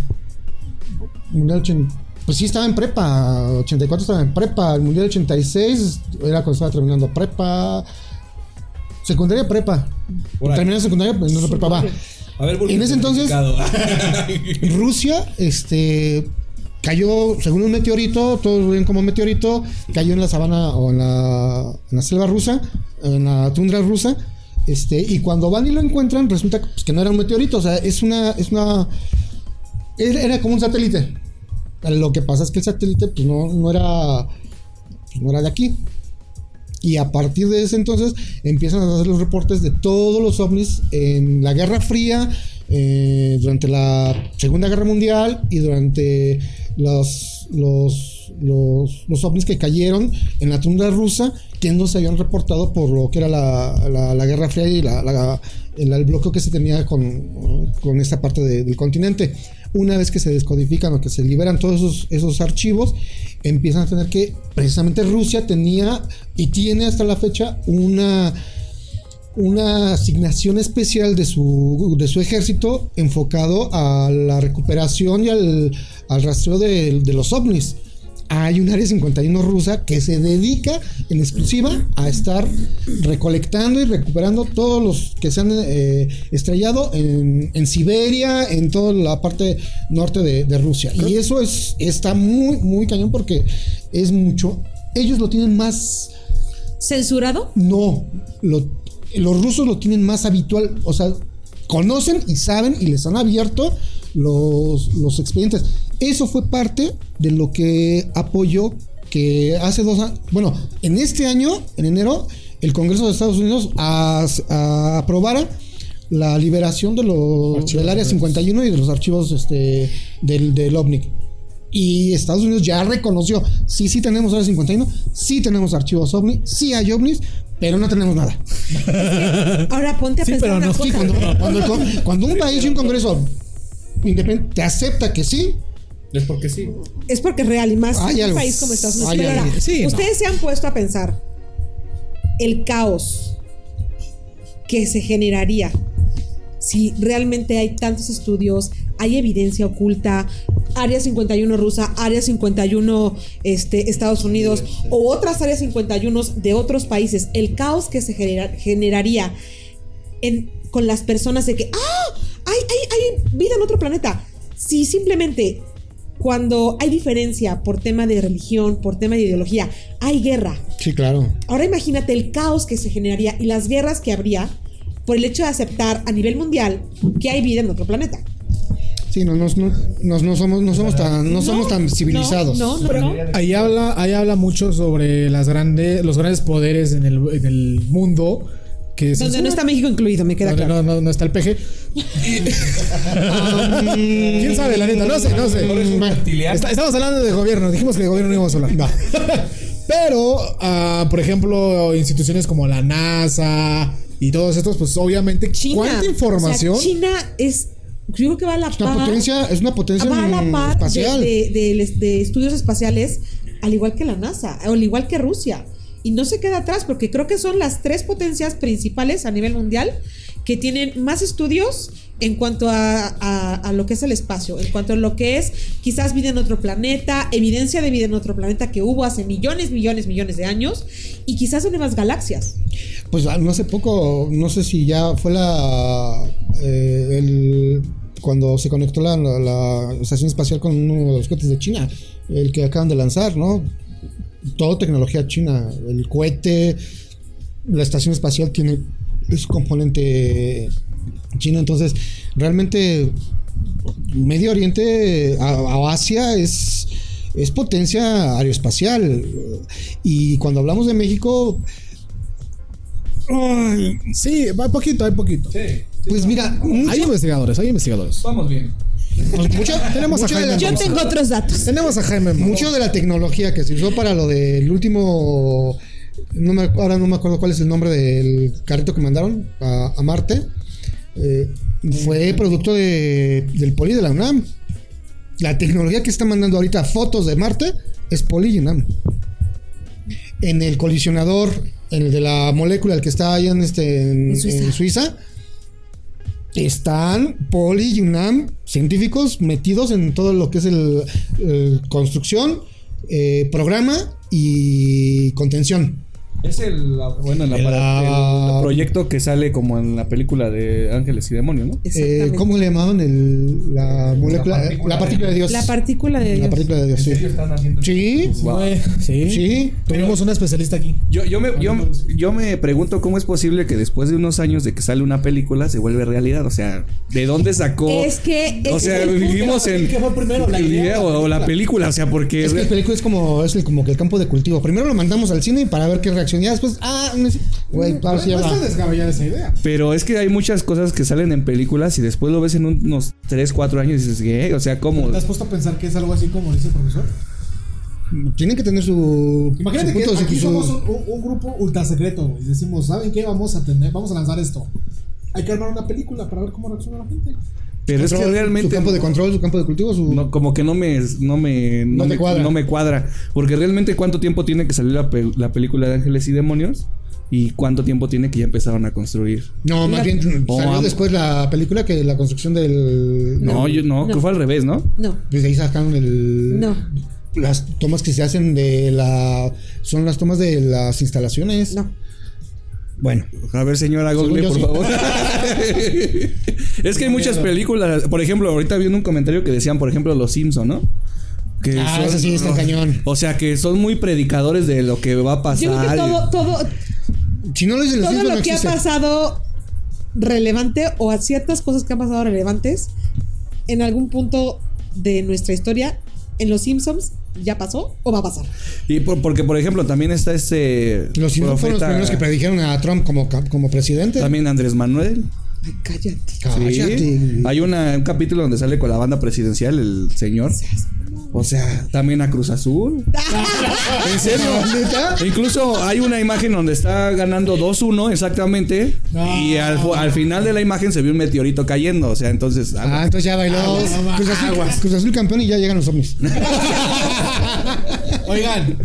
Mundial 80. Pues sí, estaba en prepa. 84 estaba en prepa. El Mundial 86 era cuando estaba terminando prepa. Secundaria prepa. Terminé secundaria, pues no la prepa va. A ver, En ese entonces-. Rusia, este. Cayó, según un meteorito, todos ven como meteorito, cayó en la sabana o en la, en la selva rusa, en la tundra rusa, este, y cuando van y lo encuentran, resulta que, pues, no era un meteorito, o sea, es una, es una, era como un satélite. Lo que pasa es que el satélite, pues no, no era, no era de aquí. Y a partir de ese entonces empiezan a hacer los reportes de todos los ovnis en la Guerra Fría, eh, durante la Segunda Guerra Mundial y durante los, los, los, los ovnis que cayeron en la tundra rusa que no se habían reportado por lo que era la, la- Guerra Fría y la- el, el bloqueo que se tenía con, con esta parte de- del continente. Una vez que se descodifican o que se liberan todos esos, esos archivos, empiezan a tener que, precisamente Rusia tenía y tiene hasta la fecha una, una asignación especial de su, de su ejército enfocado a la recuperación y al, al rastreo de, de los ovnis. Hay un área 51 rusa que se dedica en exclusiva a estar recolectando y recuperando todos los que se han eh, estrellado en, en Siberia, en toda la parte norte de, de Rusia. Y eso es, está muy, muy cañón porque es mucho. Ellos lo tienen más ¿Censurado? no, lo- los rusos lo tienen más habitual, o sea, conocen y saben y les han abierto los, los expedientes. Eso fue parte de lo que apoyó que hace dos años, bueno, en este año, en enero, el Congreso de Estados Unidos as- a- aprobara la liberación de los, Archivos del Área secretos. 51 y de los archivos este, del, del OVNI. Y Estados Unidos ya reconoció, sí, sí tenemos Área 51, sí tenemos archivos OVNI, sí hay OVNIs, pero no tenemos nada. Ahora ponte a Sí, pensar pero una no, Sí, cosa. cuando, cuando un país y un congreso independiente te acepta que sí, Es porque sí. Es porque es real y más Hay en un algo. país como Estados Unidos. Hay Pero ahora, Sí, no. ustedes se han puesto a pensar el caos que se generaría si realmente hay tantos estudios, hay evidencia oculta, Área 51 rusa, Área 51 este, Estados Unidos o otras Áreas 51 de otros países, el caos que se genera- generaría en- con las personas de que, ah, hay, hay, hay vida en otro planeta. Si simplemente cuando hay diferencia por tema de religión, por tema de ideología, hay guerra. sí, claro. Ahora imagínate el caos que se generaría y las guerras que habría por el hecho de aceptar a nivel mundial que hay vida en otro planeta. Sí, no, no, no, no- no somos, no somos tan, no somos tan civilizados. No, no, no. Ahí habla, ahí habla mucho sobre las grandes, los grandes poderes en el, en el mundo. Que Donde no está México incluido, me queda Donde claro. no, no, no está el peje. ¿Quién sabe, la neta? No sé, no sé. Está- estamos hablando de gobierno. Dijimos que de gobierno no íbamos a hablar. No. Pero, ah, por ejemplo, instituciones como la NASA y todos estos, pues obviamente, China. ¿cuánta información? O sea, China es. Yo creo que va a la Es una par. potencia, es una potencia va a la par espacial. De, de- de- de estudios espaciales, al igual que la NASA, o al igual que Rusia. Y no se queda atrás, porque creo que son las tres potencias principales a nivel mundial que tienen más estudios en cuanto a, lo que es el espacio, en cuanto a lo que es quizás vida en otro planeta, evidencia de vida en otro planeta que hubo hace millones, millones, millones de años, y quizás en nuevas galaxias. Pues ah, no hace poco, no sé si ya fue la. eh, el, cuando se conectó la, la- la estación espacial con uno de los cohetes de China, el que acaban de lanzar, ¿no? Todo tecnología china. El cohete, la estación espacial tiene es componente chino. Entonces, realmente, Medio Oriente a, a Asia es. Es potencia aeroespacial. Y cuando hablamos de México, ay, Sí, va poquito, hay poquito. pues mira, Hay investigadores, hay investigadores. Vamos bien. pues Tenemos a Jaime la- Yo tengo otros datos. Tenemos a Jaime. mucho de la tecnología que se usó para lo del último. No me, ahora no me acuerdo cuál es el nombre del carrito que mandaron a, a Marte. Eh, fue producto de, del poli de la UNAM. La tecnología que está mandando ahorita fotos de Marte es poli y UNAM. En el colisionador, el de la molécula, el que está allá en, este, en, En Suiza. en Suiza, están Poli y UNAM científicos metidos en todo lo que es el, el construcción, eh, programa y contención. Es el, bueno, el, El- el proyecto que sale como en la película de Ángeles y Demonios, ¿no? Eh. ¿Cómo le llamaban el, la molécula? La partícula, de Dios. La partícula de La Dios. partícula de Dios, sí. están haciendo Sí, sí. Tuvimos una especialista aquí. Yo, yo, me, yo, yo me pregunto cómo es posible que después de unos años de que sale una película se vuelve realidad. O sea, ¿de dónde sacó? Es que. o sea, punto. vivimos en. ¿Qué fue primero, la el idea video o o la la película? O sea, porque. Es que el película es como, es el, como que el campo de cultivo. Primero lo mandamos al cine para ver qué reacción. Ya después, ah, no sé. güey, No va. está descabellada esa idea. Pero es que hay muchas cosas que salen en películas y después lo ves en unos 3, 4 años y dices, ¿qué? O sea, ¿cómo? ¿Te has puesto a pensar que es algo así como dice el profesor? Tienen que tener su, Imagínate su que punto de aquí somos un, un- un grupo ultra secreto, y Decimos, ¿saben qué? Vamos a tener, vamos a lanzar esto. Hay que armar una película para ver cómo reacciona la gente. Pero es que realmente. Su campo de control, su campo de cultivo, su. No, como que no me, no me, No me, cuadra. no me cuadra. Porque realmente cuánto tiempo tiene que salir la, pe- la película de Ángeles y Demonios y cuánto tiempo tiene que ya empezaron a construir. No, más La- bien Oh, salió después la película que la construcción del. No, yo no, No. que fue al revés, ¿no? No, Pues de ahí sacaron el. no, Las tomas que se hacen de la. Son las tomas de las instalaciones. no. Bueno. A ver, señora Google, por sí. favor. es que hay muchas películas. Por ejemplo, ahorita viendo un comentario que decían, por ejemplo, Los Simpson, ¿no? Que Ah, son- ese sí está cañón. O sea, que son muy predicadores de lo que va a pasar. Yo creo que todo, todo, Si no lo dicen los todo Simpsons, lo no que ha pasado relevante o a ciertas cosas que han pasado relevantes en algún punto de nuestra historia en los Simpsons ya pasó o va a pasar. Y por- porque, por ejemplo, también está este. Los Simpsons fueron los primeros que predijeron a Trump como, como presidente. También Andrés Manuel. Ay, cállate. Sí. Cállate. Hay una, un capítulo donde sale con la banda presidencial el señor. O sea, también a Cruz Azul. ¿En serio? Incluso hay una imagen donde está ganando 2-1 exactamente. Y al, al final de la imagen se vio un meteorito cayendo. O sea, entonces. Ah, entonces ya bailó Cruz Azul, Cruz Azul campeón y ya llegan los ovnis. Oigan,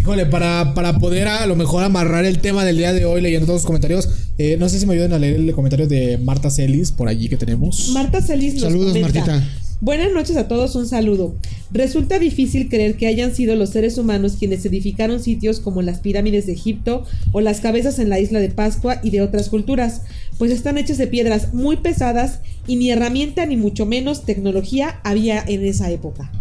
híjole, para, para poder a lo mejor amarrar el tema del día de hoy leyendo todos los comentarios, eh, no sé si me ayuden a leer el comentario de Marta Celis por allí que tenemos. Marta Celis nos Saludos, comenta, Martita. Buenas noches a todos, un saludo. Resulta difícil creer que hayan sido los seres humanos quienes edificaron sitios como las pirámides de Egipto o las cabezas en la isla de Pascua y de otras culturas, pues están hechas de piedras muy pesadas y ni herramienta ni mucho menos tecnología había en esa época.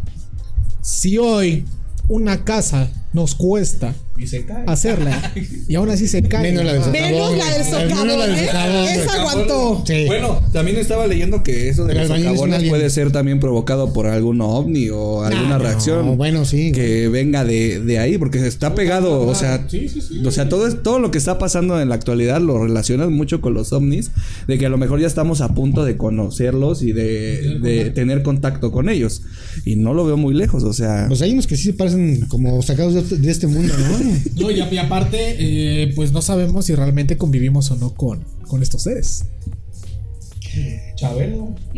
Si hoy una casa nos cuesta Y se cae. hacerla y aún así se cae. Menos la del Menos la del Menos la del socavón, ¿eh? socavón, Esa aguantó. Sí. Bueno, también estaba leyendo que eso de los socavones puede ser también provocado por algún ovni o alguna Ah, reacción. no, bueno, sí. Que venga de, de ahí, porque está pegado. O sea, o sea todo, es, todo lo que está pasando en la actualidad lo relacionas mucho con los ovnis. De que a lo mejor ya estamos a punto de conocerlos y de, de tener contacto con ellos. Y no lo veo muy lejos, o sea. Pues hay unos que sí se parecen como sacados de, de este mundo, ¿no? No, y, aparte, eh, pues no sabemos si realmente convivimos o no con, con estos seres. Chabelo.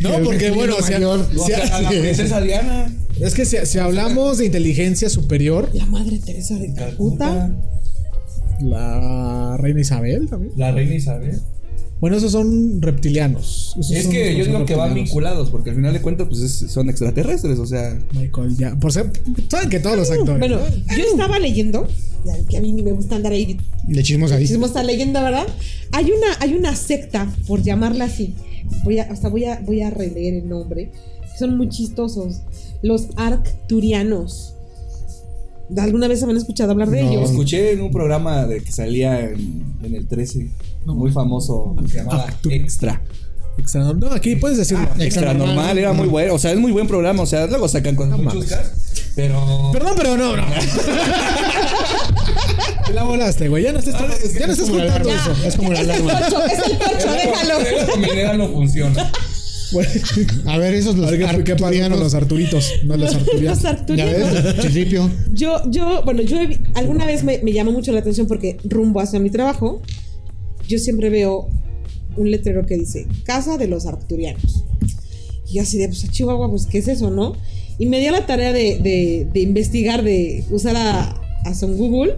No, porque bueno, si- mayor. si- a la princesa Diana. es que si, si hablamos de inteligencia superior, La madre Teresa de Calcuta. la reina Isabel también. La reina Isabel. Bueno, esos son reptilianos. Esos Es son- que yo son digo que van vinculados, porque al final de cuentas, pues es- son extraterrestres, o sea. Michael, ya. Por ser. Saben que todos los actores. Bueno, yo estaba leyendo, que a mí me gusta andar ahí De chismos ahí. Hicimos esta leyenda, ¿verdad? Hay una, hay una secta, por llamarla así. Voy a, hasta voy a, voy a releer el nombre. Son muy chistosos. Los Arcturianos. ¿Alguna vez habían escuchado hablar de No. ellos? Escuché en un programa de que salía en, en el 13, muy famoso, que se llamaba Actu- Extra. Extra- No, aquí puedes decirlo. Extra normal, era muy bueno, o sea, es muy buen programa, o sea, luego sacan cosas mames. chuscas, pero... Perdón, pero no, no. Te la volaste, güey. Ya no estás, ya no estás contando alarma. eso. Es como la Es el alarma. corcho, es el corcho, déjalo. No funciona. A ver, esos los a arturianos. los Arturitos. No los Arturianos. Los Ya Arcturianos. ves, Chirripio. Yo, yo, bueno, yo he alguna vez me, me llamó mucho la atención porque rumbo hacia mi trabajo, yo siempre veo un letrero que dice Casa de los Arcturianos. Y yo así de, pues a Chihuahua, pues, ¿qué es eso, no? Y me dio la tarea de, de- de investigar, de usar a, a Son Google.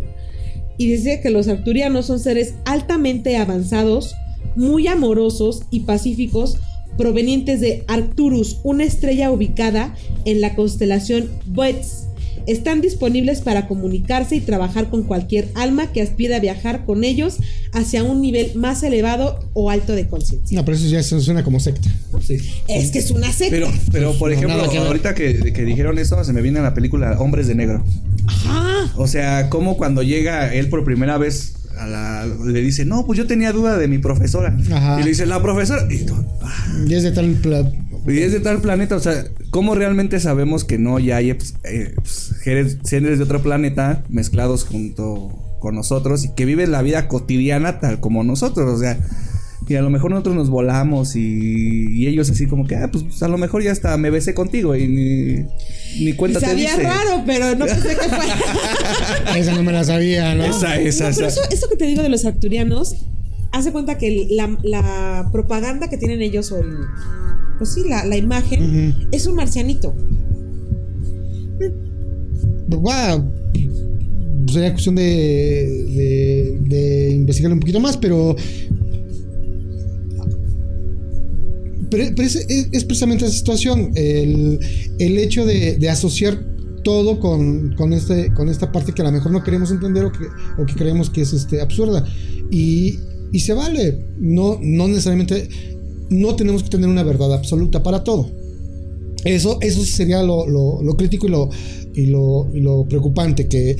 Y dice que los arcturianos son seres altamente avanzados, muy amorosos y pacíficos, provenientes de Arcturus, una estrella ubicada en la constelación Boetz. Están disponibles para comunicarse y trabajar con cualquier alma que aspire a viajar con ellos hacia un nivel más elevado o alto de conciencia. No, pero eso ya se- suena como secta. Sí. Es que es una secta. Pero, pero por No, ejemplo, que ahorita que, que dijeron eso, se me viene a la película Hombres de Negro. Ajá. O sea, como cuando llega él por primera vez a la, le dice, no, pues yo tenía duda de mi profesora. Ajá. Y le dice, la profesora. Y, tú, ah, Y es de tal. y es de tal planeta, o sea, ¿cómo realmente sabemos que no ya hay pues, eh, pues, seres de otro planeta mezclados junto con nosotros y que viven la vida cotidiana tal como nosotros? O sea, y a lo mejor nosotros nos volamos y, y ellos así como que, ah, pues a lo mejor ya hasta me besé contigo y ni, ni Y cuenta te sabía dice. raro, pero no pensé que fuera. Esa no me la sabía, ¿no? Esa, esa, No, pero esa. eso, eso que te digo de los arcturianos, hace cuenta que la, la propaganda que tienen ellos, o el- pues sí, la, la imagen, es un marcianito. Wow. Sería cuestión de, de, de investigar un poquito más, pero. Pero, es, precisamente esa situación. El, el hecho de, de asociar todo con, con, este, con esta parte que a lo mejor no queremos entender o que, o que creemos que es este, absurda. Y, y se vale. No, no necesariamente. No tenemos que tener una verdad absoluta para todo. Eso, eso sería lo, lo- lo crítico y lo, y lo, y lo preocupante, que,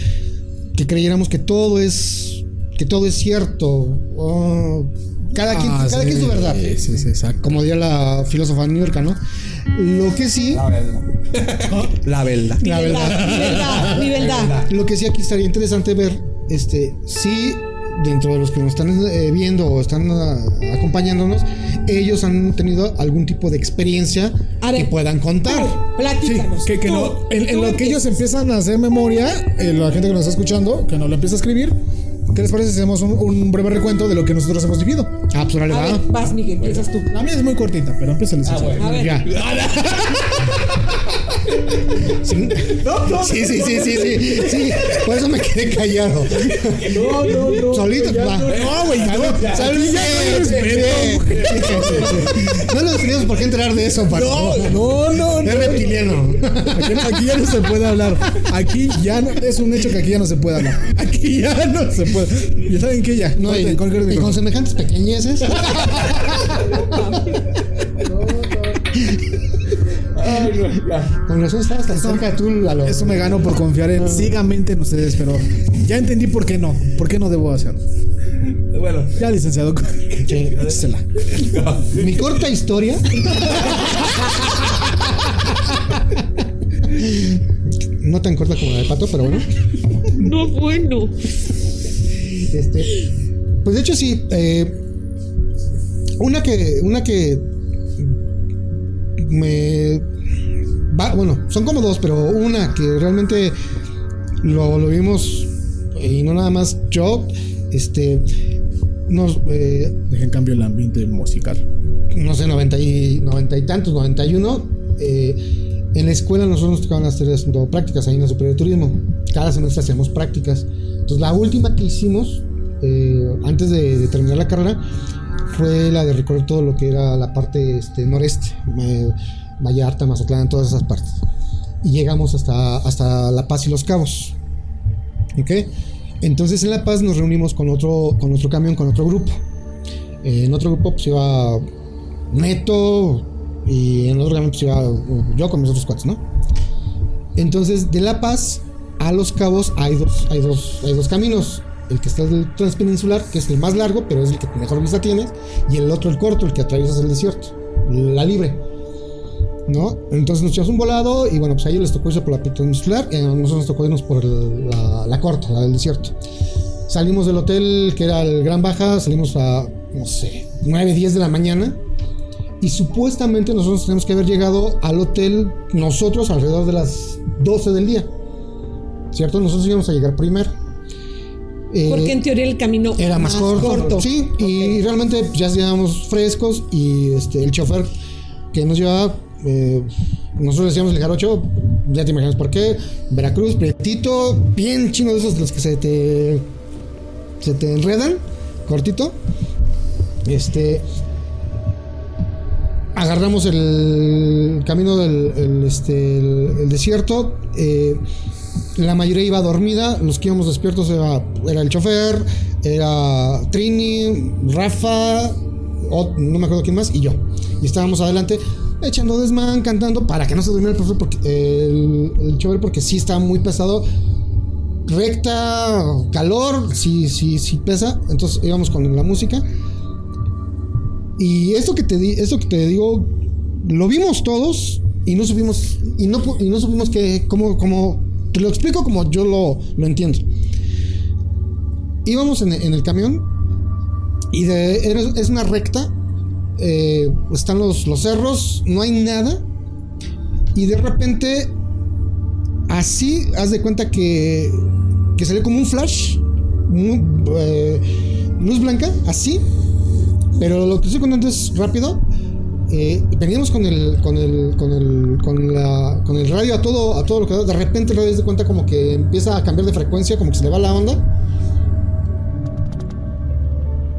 que creyéramos que todo es, que todo es cierto. Oh, cada quien, Ah, cada sí, quien su verdad. Sí, sí, sí, exacto. Como diría la filósofa New York, ¿no? Lo que sí, La verdad. La verdad. La verdad, mi verdad, mi verdad. lo que sí aquí estaría interesante ver, este, si dentro de los que nos están eh, viendo o están ah, acompañándonos, ellos han tenido algún tipo de experiencia ver, que puedan contar. Sí, platícanos. que, que Tú, no, en, en tú lo que ellos empiezan a hacer memoria, eh, la gente que nos está escuchando, que nos lo empieza a escribir, ¿qué les parece si hacemos un, un breve recuento de lo que nosotros hemos vivido? Ah, pues órale, A va. ver, vas, Miguel, empiezas tú. La mía es muy cortita, pero empieza el Ah, bueno. A ver. Ya. Sí. Sí, sí, sí, sí, sí, sí. Por eso me quedé callado. No, no, no. Solito. No, güey, no. Ya no sí, sí, sí, sí, sí. No nos teníamos por qué enterar de eso, Paco. No, no, no, no. Es reptiliano. Aquí, ya no se puede hablar. Aquí ya no, es un hecho que aquí ya no se puede hablar. Aquí ya no se puede. ¿Y saben qué ya? No, y, y con semejantes pequeñeces. Con razón estabas tan cerca tú a lo- Eso me gano por confiar en ciegamente en ustedes, pero ya entendí por qué no. ¿Por qué no debo hacerlo? Bueno, Ya, licenciado. Mi corta historia. No tan corta como la de Pato, pero bueno. No, bueno. Este, pues de hecho sí. eh, una que. Una que. Me. Va- bueno, son como dos, pero una que realmente lo, lo vimos. Y no nada más yo. Este. Nos. eh, Dejen cambio el ambiente musical. no sé, 90 y, 90 y tantos, 91, eh, en la escuela nosotros nos tocaban hacer haciendo prácticas ahí en la Superior de Turismo. Cada semestre hacemos prácticas. Entonces, la última que hicimos, eh, antes de, de terminar la carrera, fue la de recorrer todo lo que era la parte este, noreste, eh, Vallarta, Mazatlán, todas esas partes. Y llegamos hasta, hasta La Paz y Los Cabos. ¿Ok? Entonces en La Paz nos reunimos con otro, con otro camión, con otro grupo. Eh, en otro grupo pues iba Neto y en otro camión pues iba yo con mis otros cuates, ¿no? Entonces de La Paz a Los Cabos hay dos, hay dos, hay dos caminos. El que está el transpeninsular, que es el más largo, pero es el que mejor vista tienes, y el otro, el corto, el que atraviesas el desierto, la libre. ¿No? Entonces nos echamos un volado y bueno, pues a ellos les tocó irse por la peninsular y a nosotros nos tocó irnos por el- la, la corta, la del desierto. Salimos del hotel que era el Gran Baja, salimos a, no sé, 9, 10 de la mañana. Y supuestamente nosotros tenemos que haber llegado al hotel nosotros alrededor de las 12 del día. ¿Cierto? Nosotros íbamos a llegar primero. Eh, Porque en teoría el camino era más, corto. Sí, y realmente ya llegábamos frescos y este, el chofer que nos llevaba, eh, nosotros decíamos el jarocho, ya te imaginas por qué, Veracruz, prietito, bien chino de esos de los que se te, se te enredan, cortito. Este, agarramos el camino del el, este, el desierto. eh, la mayoría iba dormida, los que íbamos despiertos era, era el chofer, era Trini, Rafa, no me acuerdo quién más, y yo. Y estábamos adelante echando desmán, cantando, para que no se durmiera el profesor, porque, el, chofer, porque sí estaba muy pesado. Recta, calor, sí, sí, sí pesa. Entonces íbamos con la música. Y esto que te, di, esto que te digo, lo vimos todos y no supimos, y no, y no supimos que, cómo, cómo, te lo explico como yo lo, lo entiendo. Íbamos en el camión y de, es una recta, eh, están los, los cerros, no hay nada y de repente, así, haz de cuenta que, que salió como un flash, eh, luz blanca, así, pero lo que estoy contando es rápido. Eh, veníamos con el, con el, con el, con la, con el radio a todo, a todo lo que da. De repente el radio se cuenta como que empieza a cambiar de frecuencia, como que se le va la onda.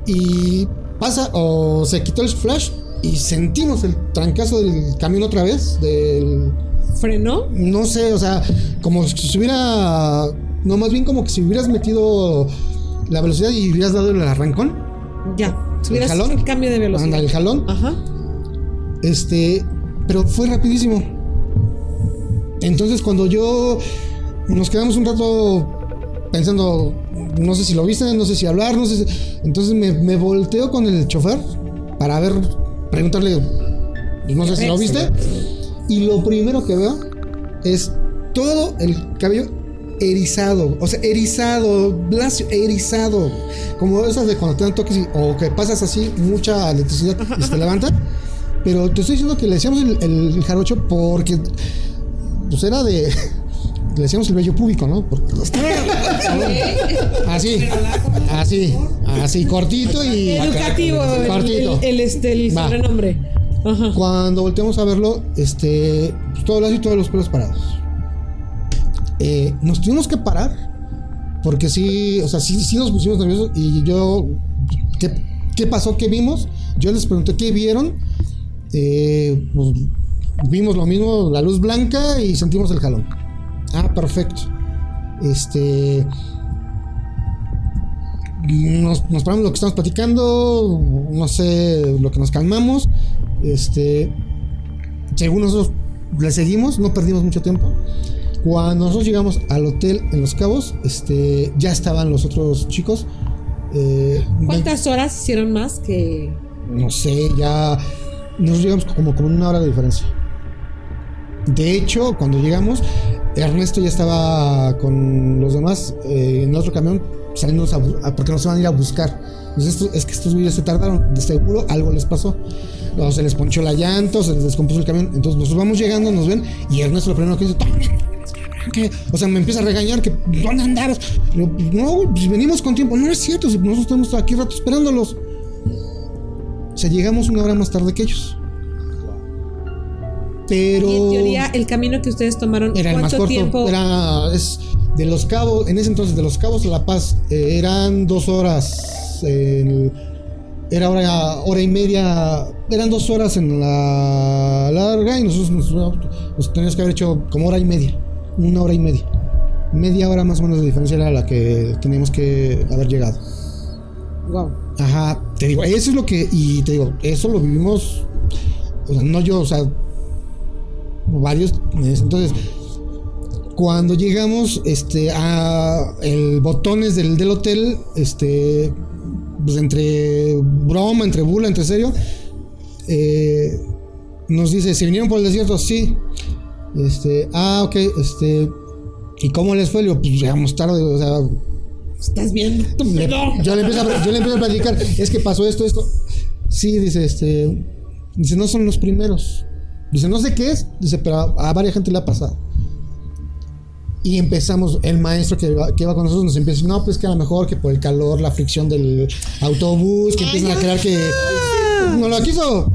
Y pasa, o se quitó el flash y sentimos el trancazo del camión otra vez. Del, ¿Frenó? no sé, o sea, como si se hubiera, no, más bien como que si hubieras metido la velocidad y hubieras dado el arrancón. Ya. Si hubieras jalón? hecho el cambio de velocidad. Anda, el jalón. Ajá. Este, pero fue rapidísimo. Entonces cuando yo nos quedamos un rato pensando, no sé si lo viste, no sé si hablar, no sé si... Entonces me, volteo con el chofer para ver, preguntarle, no sé si lo viste. Y lo primero que veo es todo el cabello erizado, o sea, erizado, Blasio, erizado. Como esas de cuando te dan toques o que pasas así, mucha electricidad y se te levanta. Pero te estoy diciendo que le decíamos el, el jarocho porque pues era de. Le decíamos el vello público, ¿no? Porque así, así, así, cortito y. Educativo, el, Cortito. el- el, este, el sobrenombre. Ajá. Cuando volteamos a verlo, este, pues, todo el y todos los pelos parados. Eh, nos tuvimos que parar porque sí, o sea, sí, sí nos pusimos nerviosos y yo, ¿qué, qué pasó? ¿Qué vimos? Yo les pregunté qué vieron. Eh, pues, vimos lo mismo, la luz blanca y sentimos el jalón. Ah, perfecto. Este. Nos, nos paramos lo que estamos platicando, no sé, lo que nos calmamos. Este. Según nosotros le seguimos, no perdimos mucho tiempo. Cuando nosotros llegamos al hotel en Los Cabos, este, ya estaban los otros chicos. Eh, ¿Cuántas horas hicieron más que.? no sé, ya nos llegamos como con una hora de diferencia. De hecho, cuando llegamos, Ernesto ya estaba con los demás eh, en otro camión saliendo porque nos iban a ir a buscar. Entonces, esto- es que estos güeyes se tardaron, de seguro algo les pasó. O se les ponchó la llanta, o se les descompuso el camión. Entonces nosotros vamos llegando, nos ven, y Ernesto lo primero que dice, ¿Qué? O sea, me empieza a regañar que ¿dónde andabas? "Pues, no, pues venimos con tiempo. No es cierto, nosotros estamos aquí rato esperándolos. O sea, llegamos una hora más tarde que ellos. Pero Y en teoría, el camino que ustedes tomaron, era el más ¿cuánto corto. tiempo? Era es de los cabos, en ese entonces de los cabos a La Paz eh, eran dos horas. era hora, hora y media. Eran dos horas en la larga y nosotros nos, nos teníamos que haber hecho como hora y media. Una hora y media. Media hora más o menos de diferencia era la que teníamos que haber llegado. Wow. Ajá, te digo, eso es lo que, y te digo, eso lo vivimos, o sea, no yo, o sea, varios meses. Entonces, cuando llegamos, este, a el botones del, del hotel, este, pues entre broma, entre burla, entre serio, eh, nos dice, ¿se vinieron por el desierto? Sí. Este, ah, ok, este, ¿y cómo les fue? Le digo, pues llegamos tarde, o sea, Estás le- pedo. yo, le empiezo a, yo le empiezo a platicar, es que pasó esto, esto. Sí, dice, este. Dice, no son los primeros. Dice, no sé qué es, dice, pero a, a varias gente le ha pasado. Y empezamos, el maestro que iba, que iba con nosotros nos empieza a decir, no, pues que a lo mejor que por el calor, la fricción del autobús, que empiezan a crear que. No lo quiso.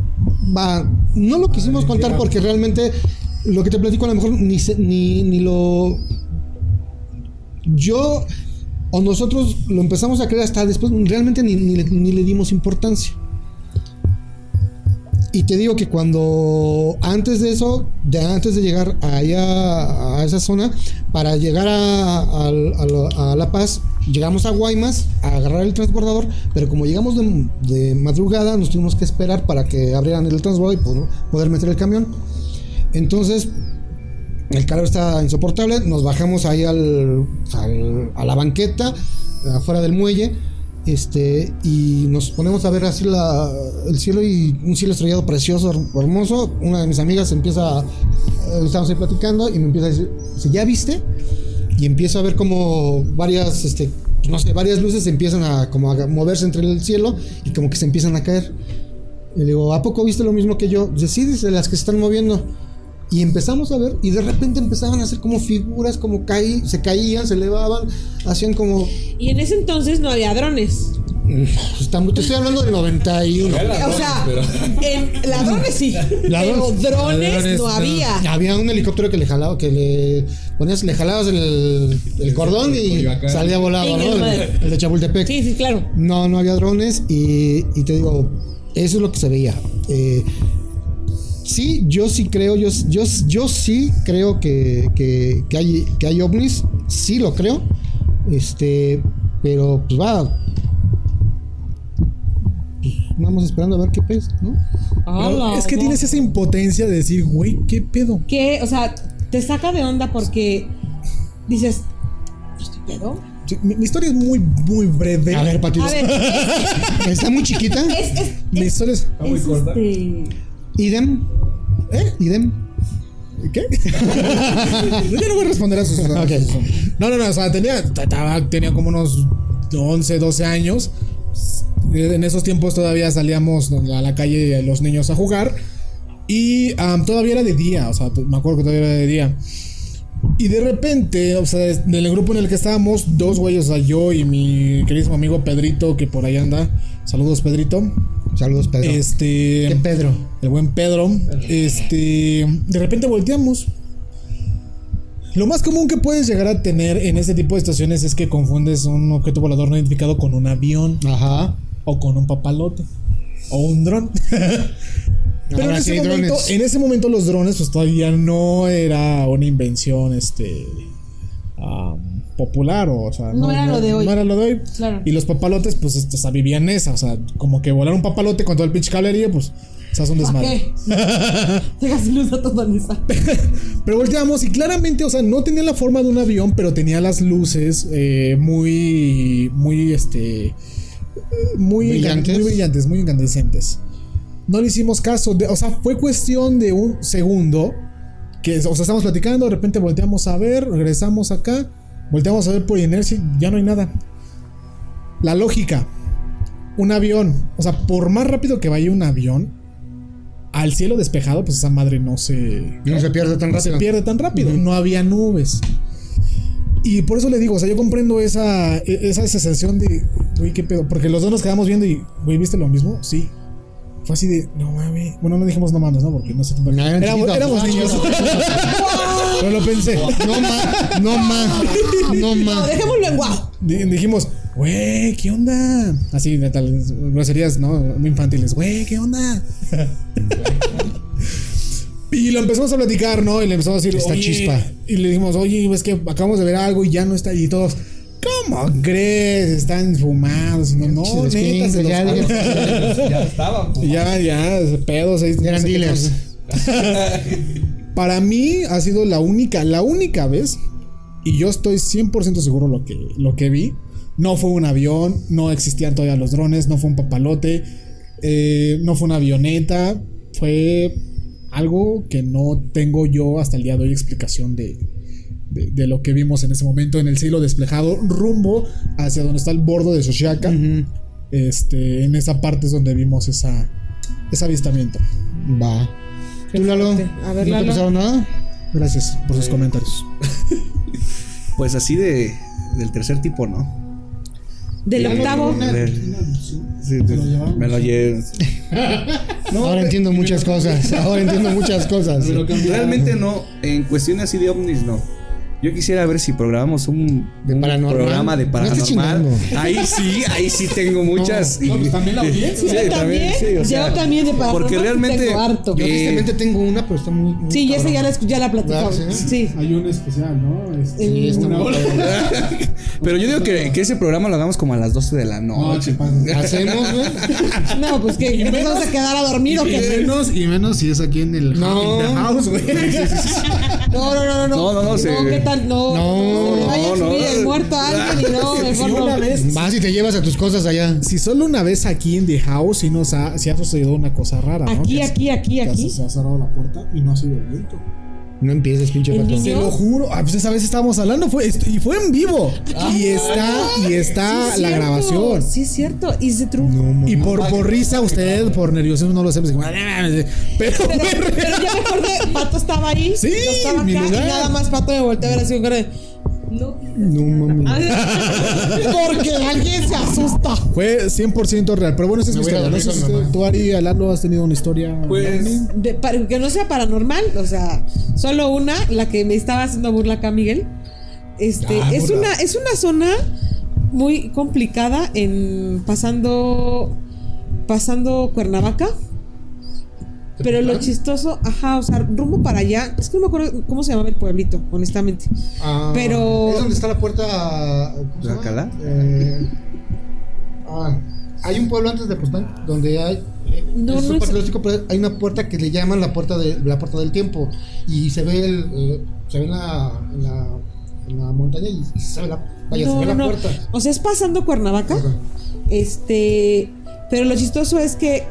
Va, no lo quisimos contar porque realmente lo que te platico a lo mejor ni, ni, ni lo. Yo o nosotros lo empezamos a creer hasta después, realmente ni, ni le, ni le dimos importancia. Y te digo que cuando antes de eso, antes de llegar allá a esa zona, para llegar a, la- Paz, llegamos a Guaymas a agarrar el transbordador, pero como llegamos de, madrugada, nos tuvimos que esperar para que abrieran el transbordador y poder, poder meter el camión. Entonces, el calor está insoportable. Nos bajamos ahí al, al- a la banqueta, afuera del muelle. Este, y nos ponemos a ver así la, el cielo y un cielo estrellado precioso, her- hermoso. Una de mis amigas empieza, eh, estamos ahí platicando y me empieza a decir, "¿Sí, ¿ya viste? Y empiezo a ver como varias, este, no sé, varias luces empiezan a, como a moverse entre el cielo y como que se empiezan a caer. Y le digo, ¿a poco viste lo mismo que yo? Dice, sí, dice, las que se están moviendo. Y empezamos a ver, y de repente empezaban a hacer como figuras, como caí, se caían, se elevaban, hacían como. Y en ese entonces no había drones. Estamos- Te estoy hablando del 91. O sea, en ladrones sí, pero drones Ladrones, no no. había. Había un helicóptero que le jalaba, que le ponías, le jalabas el, el cordón y salía volado, ¿no? el el de Chapultepec. Sí, sí, claro. No, no había drones y, y te digo, eso es lo que se veía. Eh, sí, yo sí creo, yo, yo, yo sí creo que, que, que hay, que hay ovnis, sí lo creo. Este, pero pues va. Pues, Vamos esperando a ver qué pez, ¿no? Es que tienes esa impotencia de decir, güey, ¿qué pedo? Que, o sea, te saca de onda porque dices, ¿este pedo? Sí, Mi, mi historia es muy, muy breve. A ver, Pati. Está muy chiquita. es, es, Mi historia es. muy es corta. este. Idem. ¿Eh? Idem. ¿Qué? Yo no voy a responder a sus. a Ok. sus- No, no, no. O sea, tenía, estaba- tenía como unos 11, 12 años. En esos tiempos todavía salíamos a la calle los niños a jugar. Y todavía era de día. O sea, me acuerdo que todavía era de día. Y de repente, o sea, en el grupo en el que estábamos, dos güeyes, o sea, yo y mi queridísimo amigo Pedrito, que por ahí anda. Saludos, Pedrito. Saludos, Pedro. Este. ¿Qué Pedro? El buen Pedro. Este. De repente volteamos. Lo más común que puedes llegar a tener en este tipo de estaciones es que confundes un objeto volador no identificado con un avión Ajá. o con un papalote o un dron. Pero en Ahora ese, sí hay momento, drones. en ese momento los drones pues todavía no era una invención este am, popular o, o sea, No era lo de hoy. No era lo de hoy. Claro. Y los papalotes pues este, o sea, vivían esa, o sea, como que volar un papalote con todo el pinche cablería pues se hace un ¿Para desmadre. qué? Tengas luz a toda esa. Pero volteamos y claramente, o sea, no tenía la forma de un avión, pero tenía las luces eh, muy, muy, este, muy Brillantes. muy brillantes, muy incandescentes. No le hicimos caso, de- o sea, fue cuestión de un segundo que, o sea, estamos platicando, de repente volteamos a ver, regresamos acá, volteamos a ver por inercia, y ya no hay nada. La lógica, un avión, o sea, por más rápido que vaya un avión, al cielo despejado, pues esa madre no se, No se pierde tan no se rápido. pierde tan rápido. No había nubes. Y por eso le digo, o sea, yo comprendo esa, e- esa sensación de, güey, qué pedo. Porque los dos nos quedamos viendo y, güey, ¿viste lo mismo? Sí. Fue así de, no mames. Bueno, no dijimos no mames, ¿no? Porque no sé. Éramos, éramos niños. Pero lo pensé. No más, no más, no No, más. dejémoslo en guau. Di- Dijimos, güey, ¿qué onda? Así, de tal, groserías, ¿no? Muy infantiles. Güey, ¿qué onda? y lo empezamos a platicar, ¿no? Y le empezamos a decir, Esta "Oye", chispa. Y le dijimos, oye, es que acabamos de ver algo y ya no está. Y todos, ¿cómo crees? Están fumados. No, no, neta, se los ya, jalo". ya. Ya estaban. Y Ya, ya, pedos. ahí, eran no sé dealers. Para mí ha sido la única, la única vez, y yo estoy 100% seguro lo que, lo que vi. No fue un avión, no existían todavía los drones, no fue un papalote, eh, no fue una avioneta, fue algo que no tengo yo hasta el día de hoy explicación de, de, de lo que vimos en ese momento en el cielo despejado rumbo hacia donde está el bordo de Xochiaca. Este, en esa parte es donde vimos esa, ese avistamiento. Va. ¿Tú, Lalo? A ver, ¿No te Lalo. pasaron nada? Gracias por sus comentarios. Pues así de del tercer tipo, ¿no? Del octavo. A ver. Sí, de- me lo llevo. Ahora entiendo muchas cosas. Ahora entiendo muchas cosas. Realmente no, en cuestiones así de ovnis no. Yo quisiera ver si programamos un, De un paranormal. programa de No paranormal. ahí sí, ahí sí tengo muchas. No, pues también la audiencia. Sí, Yo también, sí, o sea, yo también de paranormal Porque realmente tengo harto. Yo eh, tengo una, pero está muy. muy Sí, y esa ya la, ya la platicamos. Sí. Hay un especial, ¿no? Este, Sí, está una muy. Pero yo digo que, que ese programa lo hagamos como a las 12 de la No, noche. che, pasa. Hacemos, güey. No, pues que empezamos a quedar a dormir o Y qué. menos, y menos si es aquí en el No. house, güey. No, no, no, no. No, no, no, ¿qué tal? No, No, no, vaya a no, subir no. el muerto a alguien y no, Si mejor una no. vez, Vas y te llevas a tus cosas allá. si solo una vez aquí en the house sí nos ha, sí ha sucedido una cosa rara, ¿no? Aquí, aquí, aquí, aquí. Se ha cerrado la puerta y no ha sido viento. No empieces, pinche niño- Te lo juro. Ah, pues esa vez estábamos hablando fue, y fue en vivo. y está, y está Sí, la cierto, grabación. Sí, es cierto. Y se truco. Y por, por risa, usted, por nerviosismo, no lo sé. "Ah, Pero, Pero, fue real. pero ya me acordé, Pato estaba ahí. Sí, yo estaba acá y nada más Pato me volteó a ver así con cara de. No. No mames. Porque alguien se asusta. Fue 100% real. Pero bueno, esa es mi historia. No dormir sé si con usted- mamá. tú, Ari, Lalo, has tenido una historia. Pues De- para que no sea paranormal, o sea, solo una, la que me estaba haciendo burla acá, Miguel. Este, Ah, es burla. una, es una zona muy complicada en pasando, pasando Cuernavaca. Pero lo chistoso, ajá, o sea, rumbo para allá, es que no me acuerdo cómo se llamaba el pueblito, honestamente. Ah, Pero- Es donde está la puerta. ¿Alcalá? Eh, ah, hay un pueblo antes de Postán donde hay. eh, No, es no un es- parque turístico, pero hay una puerta que le llaman la puerta de la puerta del tiempo y se ve el eh, se ve en la, en la en la montaña y se ve la vaya se No, ve no, la no. puerta O sea, es pasando Cuernavaca. Ajá. Este, pero lo chistoso es que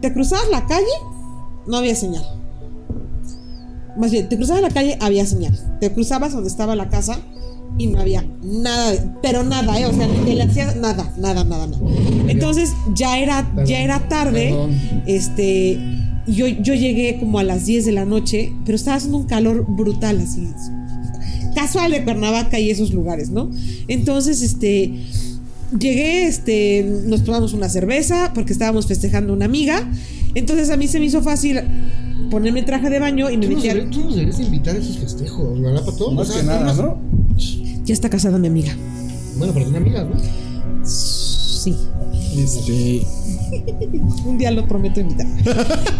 te cruzabas la calle, no había señal. más bien, te cruzabas la calle, había señal. Te cruzabas donde estaba la casa y no había nada, pero nada, ¿eh? O sea, ni le hacías nada, nada, nada, nada. Entonces ya era, ya era tarde, este, yo, yo llegué como a las 10 de la noche, pero estaba haciendo un calor brutal, así, casual de Cuernavaca y esos lugares, ¿no? Entonces, este, llegué, este, nos tomamos una cerveza porque estábamos festejando una amiga. Entonces a mí se me hizo fácil ponerme traje de baño y me metí al- tú nos deberías invitar a esos festejos, ¿verdad, Pato? Más O sea, que nada, ¿no? Ya está casada mi amiga. Bueno, pero tiene amigas, ¿no? Sí. Este. Un día lo prometo invitar.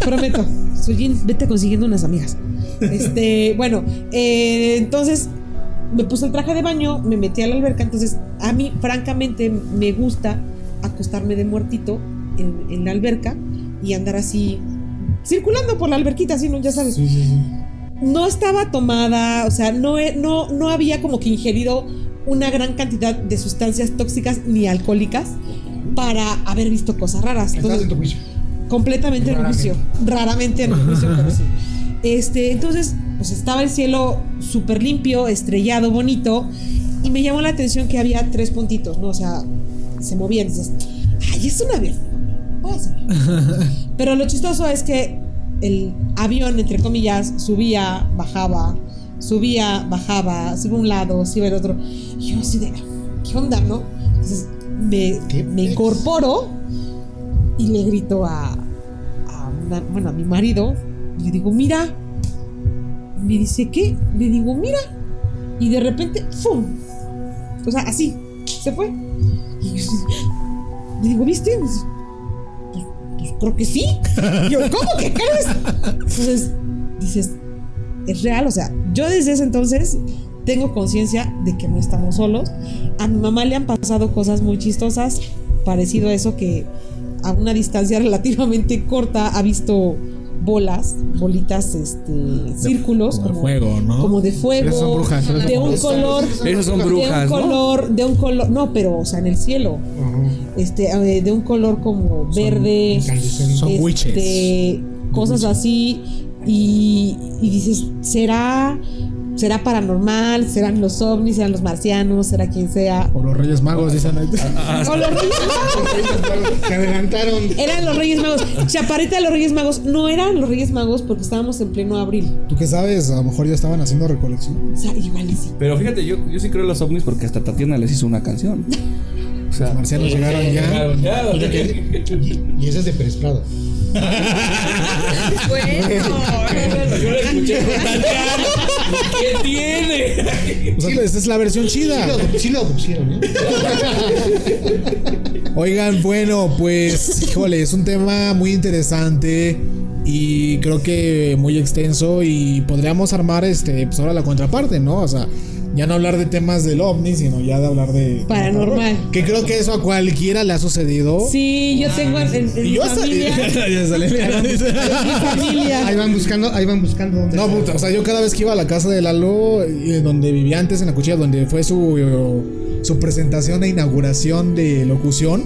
prometo. Sujin, vete consiguiendo unas amigas. Este, bueno, eh, entonces me puse el traje de baño, me metí a la alberca. Entonces, a mí, francamente, me gusta acostarme de muertito en, en la alberca y andar así, circulando por la alberquita, así, ¿no? Ya sabes. Sí, sí, sí. no estaba tomada, o sea, no, no, no había como que ingerido una gran cantidad de sustancias tóxicas ni alcohólicas para haber visto cosas raras. Entonces, en tu juicio. completamente en juicio. Raramente en juicio, pero sí. Este, entonces, pues estaba el cielo súper limpio, estrellado, bonito, y me llamó la atención que había tres puntitos, ¿no? O sea, se movían. Dices, ay, es un avión. Puede ser". Pero lo chistoso es que el avión, entre comillas, subía, bajaba, subía, bajaba, se iba a un lado, se iba al otro. Y yo así de, ¿qué onda, no? Entonces me, ¿Qué me incorporo y le grito a, a una- bueno, a mi marido. Y le digo, mira. Me dice, ¿qué? Le digo, mira. Y de repente, ¡fum! O sea, así, se fue. Y yo le digo, ¿viste? Pues, creo que sí. Yo, ¿cómo que crees? Entonces, dices, es real. O sea, yo desde ese entonces tengo conciencia de que no estamos solos. A mi mamá le han pasado cosas muy chistosas, parecido a eso que a una distancia relativamente corta ha visto bolas, bolitas, este, círculos, como de como, fuego, ¿no? como de fuego, Esas son brujas, esas son de un brujas. color, Esas son de un brujas, ¿no? color, de un color, no, pero, o sea, en el cielo, Ajá. este, eh, de un color como verde, incandescentes. Son este, witches. cosas así y, y dices será será paranormal serán los ovnis serán los marcianos será quien sea O los Reyes Magos, dicen ahí. o los reyes magos Se adelantaron. eran los reyes magos chaparrita de los reyes magos no eran los reyes magos porque estábamos en pleno abril ¿Tú qué sabes? A lo mejor ya estaban haciendo recolección. o sea igual y sí Pero fíjate, yo, yo sí creo en los ovnis porque hasta Tatiana les hizo una canción. O sea, Los marcianos llegaron ya. Llegaron Y ese es de Pérez Prado. Bueno, Yo la escuché con Tatiana. ¿Qué tiene? O sea, esta es la versión chida. sí lo pusieron, ¿eh? Oigan, bueno, pues, híjole, es un tema muy interesante y creo que muy extenso y podríamos armar este, pues ahora la contraparte, ¿no? O sea, ya no hablar de temas del ovni, sino ya de hablar de Paranormal. Que creo que eso a cualquiera le ha sucedido. sí yo tengo en, mi yo familia Ya sale. en mi familia Ahí van buscando, ahí van buscando dónde. No, puta, o sea, yo cada vez que iba a la casa de Lalo, eh, donde vivía antes en la cuchilla, donde fue su, eh, su presentación e inauguración de locución,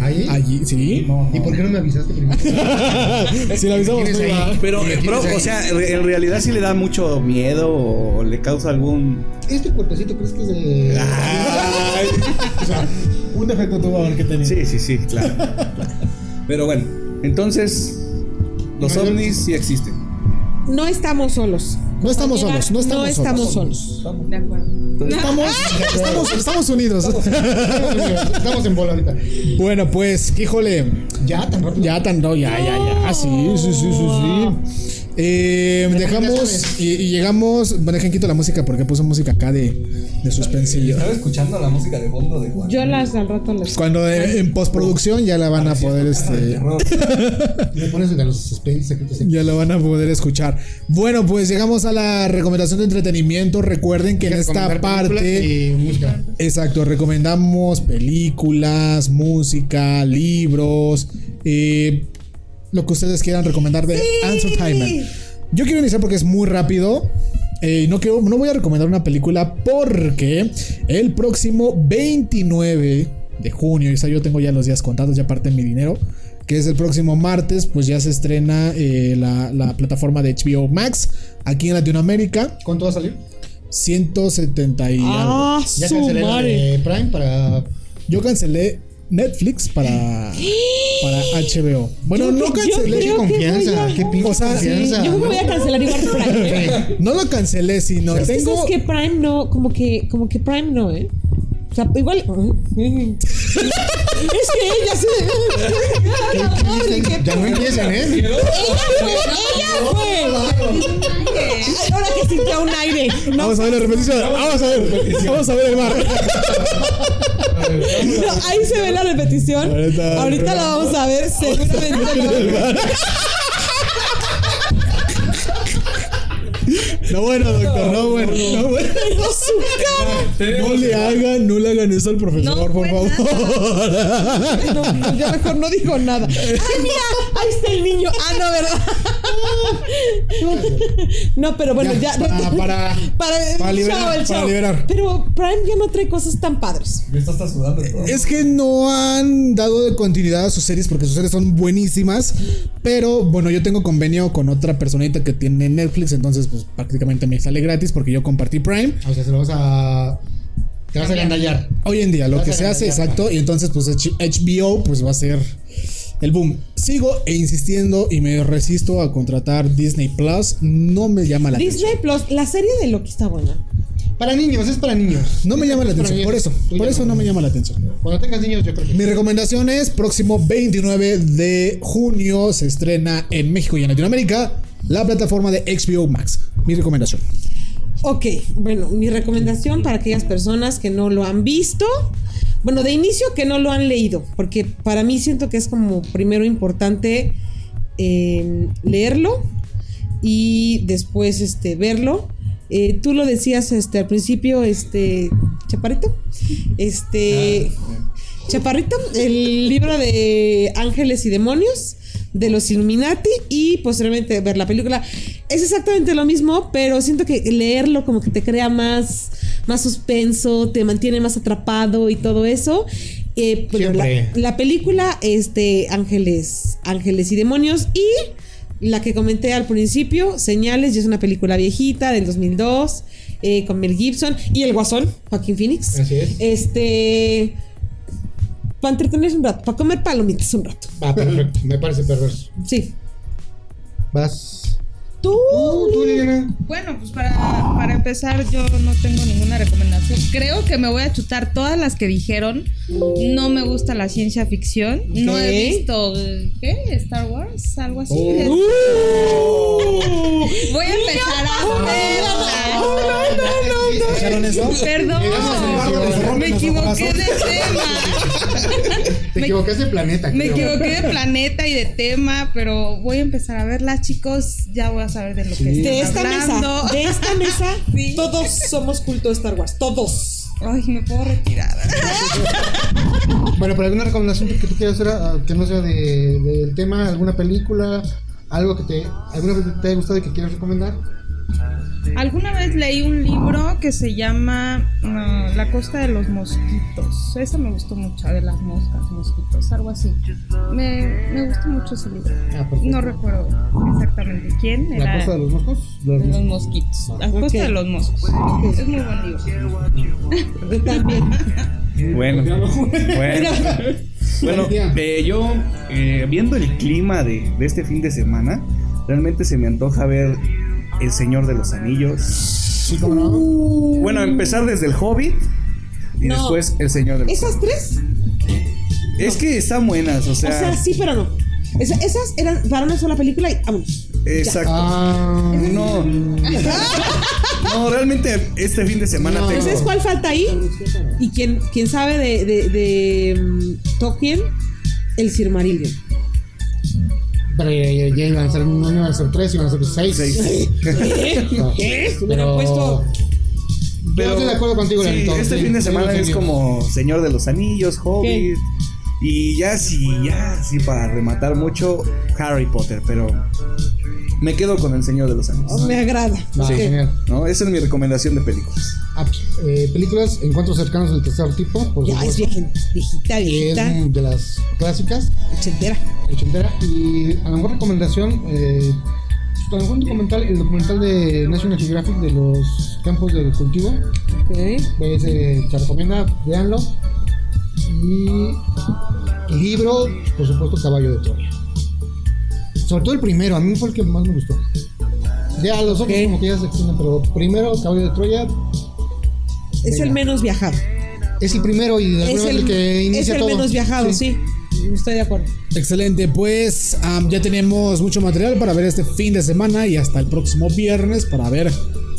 Ahí. allí, sí. ¿Y por qué no me avisaste primero? Si lo avisamos, ¿Tienes no iba. ahí? pero, ¿Y eh, tienes bro, ahí? o sea, en realidad sí le da mucho miedo o le causa algún. ¿Este cuerpecito crees que es de.? Ay, o sea, un defecto tuvo a ver que tenía. Sí, sí, sí, claro. Pero bueno, entonces, los ovnis sí existen. no estamos solos No estamos solos, no estamos no estamos solos. solos de acuerdo. Estamos, estamos, estamos unidos. Estamos en bola ahorita. Bueno, pues, híjole. Ya, tan rápido. Ya tan, no, ya, ya, ya. Sí, sí, sí, sí, sí. Eh, dejamos y, y llegamos. Bueno, dejen quito la música porque puse música acá de, de suspensillo. Estaba escuchando la música de fondo de Juan. yo las al rato las Cuando eh, en postproducción ya la van a poder, este, Me pones de los secretos. ya la van a poder escuchar. Bueno, pues llegamos a la recomendación de entretenimiento. Recuerden que en esta parte, Y música. exacto, recomendamos películas, música, libros, eh, lo que ustedes quieran recomendar de Answer Timer. Yo quiero iniciar porque es muy rápido. Eh, no, quiero, no voy a recomendar una película porque el próximo 29 de junio, y yo tengo ya los días contados, ya parte mi dinero, que es el próximo martes, pues ya se estrena eh, la, la plataforma de HBO Max Aquí en Latinoamérica, ¿Cuánto va a salir? 170 y algo. Ah, Ya su cancelé la madre. de Prime para. Yo cancelé Netflix para, para HBO. Bueno, Yo no cancelé. Qué confianza, a- qué pinche O sea, confianza. Yo que voy a cancelar igual Prime. No lo cancelé, sino Es que tengo. sabes que Prime no, como que, como que Prime no, ¿eh? O sea, igual. es que ella sí. Madre, qué Ya no empiecen, ¿eh? Ella fue, ella fue. Ahora que sintió un aire. No, Vamos a ver la repetición. Vamos a ver. Vamos a ver el mar. no, ahí se ve la repetición. Ahorita- Ahorita la vamos a ver, seguramente. No. No bueno, doctor, no bueno, no bueno. Su cara. No le hagan, no le hagan eso al profesor, No por fue favor. No, no, yo mejor no digo nada. ¡Ay, mira! Ahí está el niño. Ah, no, ¿verdad? No, pero bueno, ya. Ya, para- para- para, para el liberar, el para show. liberar. Pero Prime ya no trae cosas tan padres. Esto está sudando todo. Es que no han dado de continuidad a sus series porque sus series son buenísimas. Pero bueno, yo tengo convenio con otra personita que tiene Netflix, entonces pues prácticamente me sale gratis porque yo compartí Prime. O sea, se lo vas a. Te vas a gandallar. Hoy en día, lo que se hace, exacto, y entonces pues HBO pues va a ser el boom. Sigo e insistiendo y me resisto a contratar Disney Plus. No me llama la atención. Disney Plus, la serie de Loki está buena. Para niños, es para niños. No me llama la atención, por eso. Por eso no me llama la atención. Cuando tengas niños, yo creo que. Mi recomendación es próximo 29 de junio se estrena en México y en Latinoamérica la plataforma de HBO Max. Mi recomendación. Ok, bueno, mi recomendación para aquellas personas que no lo han visto, bueno, de inicio que no lo han leído, porque para mí siento que es como primero importante eh, leerlo y después este, verlo. Eh, tú lo decías este, al principio, este, Chaparrito, este, Chaparrito, el libro de Ángeles y Demonios de los Illuminati y posteriormente ver la película. Es exactamente lo mismo, pero siento que leerlo como que te crea más, más suspenso, te mantiene más atrapado y todo eso. Eh, pero la, la película, este, Ángeles, Ángeles y Demonios y la que comenté al principio, Señales, ya es una película viejita del 2002 eh, con Mel Gibson y el Guasón, Joaquín Phoenix. Así es. Este. Para entretenerse un rato, para comer palomitas un rato. Va, perfecto. Me parece perverso. Sí. Vas. Tú. Tú, tú, Liliana. Bueno, pues para, para empezar, yo no tengo ninguna recomendación. Creo que me voy a chutar todas las que dijeron. No me gusta la ciencia ficción. No he visto, ¿qué? Star Wars, algo así. Oh. Voy a empezar a verla. ¿Escucharon eso? Perdón, me equivoqué de tema. Te Me- equivocaste de planeta. Me creo. equivoqué de planeta y de tema, pero voy a empezar a verlas, chicos. Ya voy a saber de lo que De esta hablando. mesa, de esta mesa, Sí. todos somos culto de Star Wars. Todos. Ay, me puedo retirar. Bueno, pero alguna recomendación que tú quieras hacer, ah, que no sea de, del tema, alguna película, algo que te, alguna vez te haya gustado y que quieras recomendar. Alguna vez leí un libro que se llama La costa de los mosquitos. Esa me gustó mucho, de las moscas, mosquitos, algo así. Me, me gustó mucho ese libro. Ah. No recuerdo exactamente quién La era. costa de los moscos. Los de los moscos. mosquitos. La costa de los moscos. Es muy buen libro. Yo también. Bueno, bueno. Bueno, eh, yo eh, viendo el clima de, de este fin de semana, realmente se me antoja ver El Señor de los Anillos. Sí, cómo no. Bueno, empezar desde el Hobbit y No. después El Señor de los ¿Esas tres? Es que están buenas, o O sea, sea, sí, pero no. Esa- esas eran para una sola película y vámonos. exacto. Ah, No. No, realmente este fin de semana No. tengo. ¿Sabes cuál falta ahí? Y quién, quién sabe de, de, de mm, Tolkien, el Silmarillion. Pero ya, ya- ya iban a ser, no iban a ser tres, iban a ser seis. Seis. No, ¿Qué? Me pero- puesto. Yo estoy de acuerdo contigo, sí. Este Sí, fin de semana es como Señor de los Anillos, Hobbit. Y ya sí, ya sí, para rematar mucho, Harry Potter, pero me quedo con el Señor de los Anillos. Oh, me agrada. Ok. genial. ¿No? Esa es mi recomendación de películas. Ah, pues, eh, películas, encuentros cercanos del tercer tipo, por Ya es viejita, es viejita, mm, de las clásicas, ochentera. ochentera. Y a lo mejor recomendación, eh, Trabajó un documental, el documental de National Geographic de los campos de cultivo. Ok. Ese se recomienda, véanlo. Y el libro, por supuesto, Caballo de Troya. Sobre todo el primero, a mí fue el que más me gustó. Ya los otros como que ya se extienden, pero primero Caballo de Troya Es Venga. el menos viajado. es el primero y de Es el, el que es inicia el todo. menos viajado, sí. Estoy de acuerdo. Excelente, pues ya tenemos mucho material para ver este fin de semana y hasta el próximo viernes para ver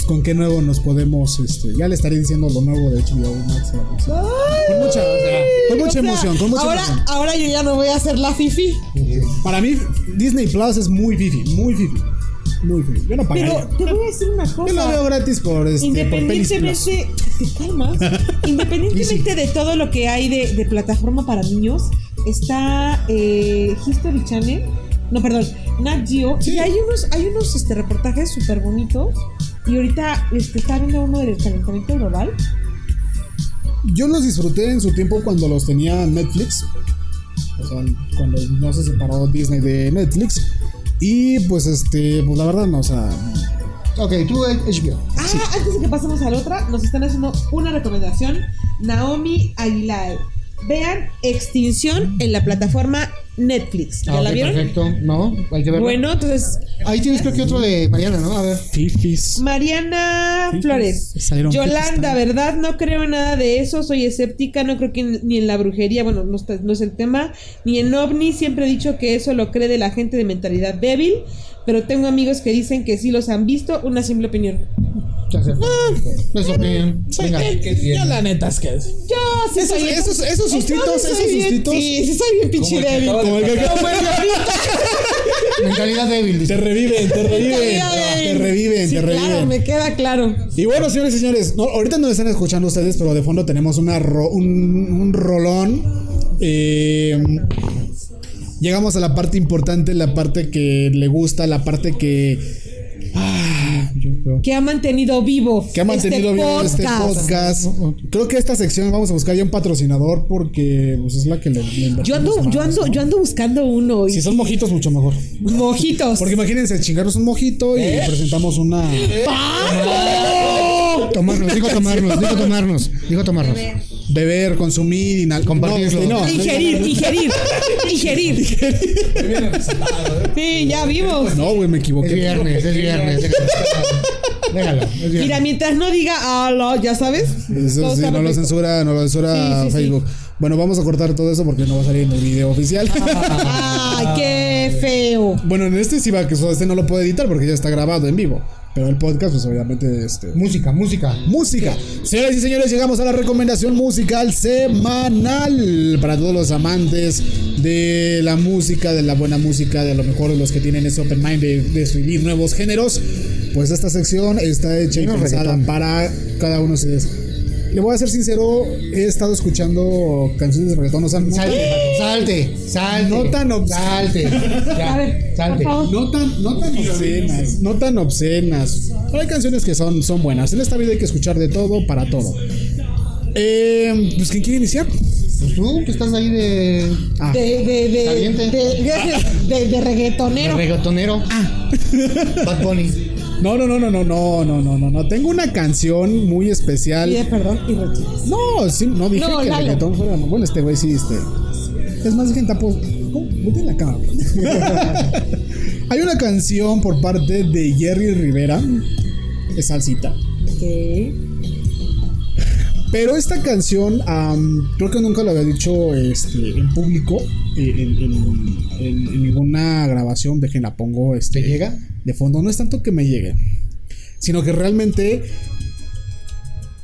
con qué nuevo nos podemos, este, ya le estaré diciendo lo nuevo de HBO Max. Con mucha, con mucha O sea, emoción, con mucha ahora, emoción. ahora yo ya no voy a hacer la fifi. Para mí Disney Plus es muy fifi, muy fifi, muy fifi. Yo no pagaría. Pero te voy a decir una Yo lo veo cosa. gratis por este, por. Independientemente, ¿te calmas? Independientemente de todo lo que hay de, de plataforma para niños, está eh, History Channel, no, perdón, Nat Geo, y hay unos, hay unos este, reportajes súper bonitos. Y ahorita este, está viendo uno del calentamiento global. Yo los disfruté en su tiempo cuando los tenía Netflix. O sea, cuando no se separó Disney de Netflix. Y pues este, pues la verdad no, o sea, Ok, tú HBO. Ah, antes de que pasemos a la otra, nos están haciendo una recomendación. Naomi Aguilar. Vean Extinción en la plataforma Netflix. ¿Ya Ah, la vieron? Perfecto. No, hay que verlo. Bueno, entonces, Ahí tienes creo que otro de Mariana, ¿no? A ver. fifis. Mariana Flores. salieron Yolanda. ¿verdad? No creo en nada de eso. Soy escéptica. No creo que ni en la brujería, bueno, no, está- no es el tema, ni en ovni. Siempre he dicho que eso lo cree de la gente de mentalidad débil. Pero tengo amigos que dicen que sí los han visto. Una simple opinión. Ya sé. Es opinión. Venga. Ya la neta es que. Yo sí Esos- soy esos- esos sustitos, Entonces esos soy bien- sustitos. Sí, sí soy bien pinche Como el que débil. acaba de Como el que acaba- Mentalidad débil. dice. Te reviven, te reviven. Mentalidad Te débil. reviven, Sí, te reviven. Claro, me queda claro. Y bueno, señores y señores, no, ahorita no están escuchando ustedes, pero de fondo tenemos una ro- un, un rolón. Eh, llegamos a la parte importante, la parte que le gusta, la parte que. ah, Que ha mantenido vivo. que ha mantenido este vivo este podcast. Creo que esta sección vamos a buscar ya un patrocinador porque pues, es la que le, Yo ando, más, yo ando, ¿no? yo ando buscando uno. y- Si son mojitos, mucho mejor. Mojitos. Porque imagínense, chingarnos un mojito y presentamos una. Tomarnos, dijo tomarnos, dijo tomarnos, dijo tomarnos. Beber, consumir, inhalar. Compartirlo. No, no, Ingerir, ingerir, ingerir. Sí, ya vimos. No, güey, me Es equivoqué. viernes, es viernes. déjalo. Déjalo, es viernes. Mira, mientras no diga ah, ya sabes. Eso sí, no lo censura, no lo censura Sí, sí, sí. Bueno, vamos a cortar todo eso porque no va a salir en el video oficial. Ay, qué feo. bueno, en este sí va, que este no lo puedo editar porque ya está grabado en vivo. Pero el podcast, pues obviamente, este. Música, música. Música. Señoras y señores, llegamos a la recomendación musical semanal para todos los amantes de la música, de la buena música, de lo mejor de los que tienen ese open mind de, de vivir nuevos géneros. Pues esta sección está hecha y pensada reggaetón. para cada uno de ustedes. Le voy a ser sincero, he estado escuchando canciones de reggaetón, o sea, no, Salte, salte, salte. No tan obs- Salte. Ya, A ver, salte. no tan, no tan obscenas, no tan obscenas. Pero hay canciones que son, son buenas. En esta vida hay que escuchar de todo para todo. Eh, pues, ¿quién quiere iniciar? Pues tú, que estás ahí de. Ah, De, de, de, Caliente. de, de, de- de de reggaetonero. reggaetonero. Ah. Bad Bunny. No, no, no, no, no, no, no, no, no, no. Tengo una canción muy especial. Pide perdón y retires. No, sí, no dije No, que el Lalo. reggaetón fuera. Bueno, este güey sí, este. Es más, que tapó. ¿Cómo? Vete en la cama. Hay una canción por parte de Jerry Rivera. Es salsita. Ok. Pero esta canción, am, creo que nunca lo había dicho este, en público, eh, en, en- en- en ninguna grabación, déjenla pongo este, ¿Te llega? De fondo. No es tanto que me llegue, sino que realmente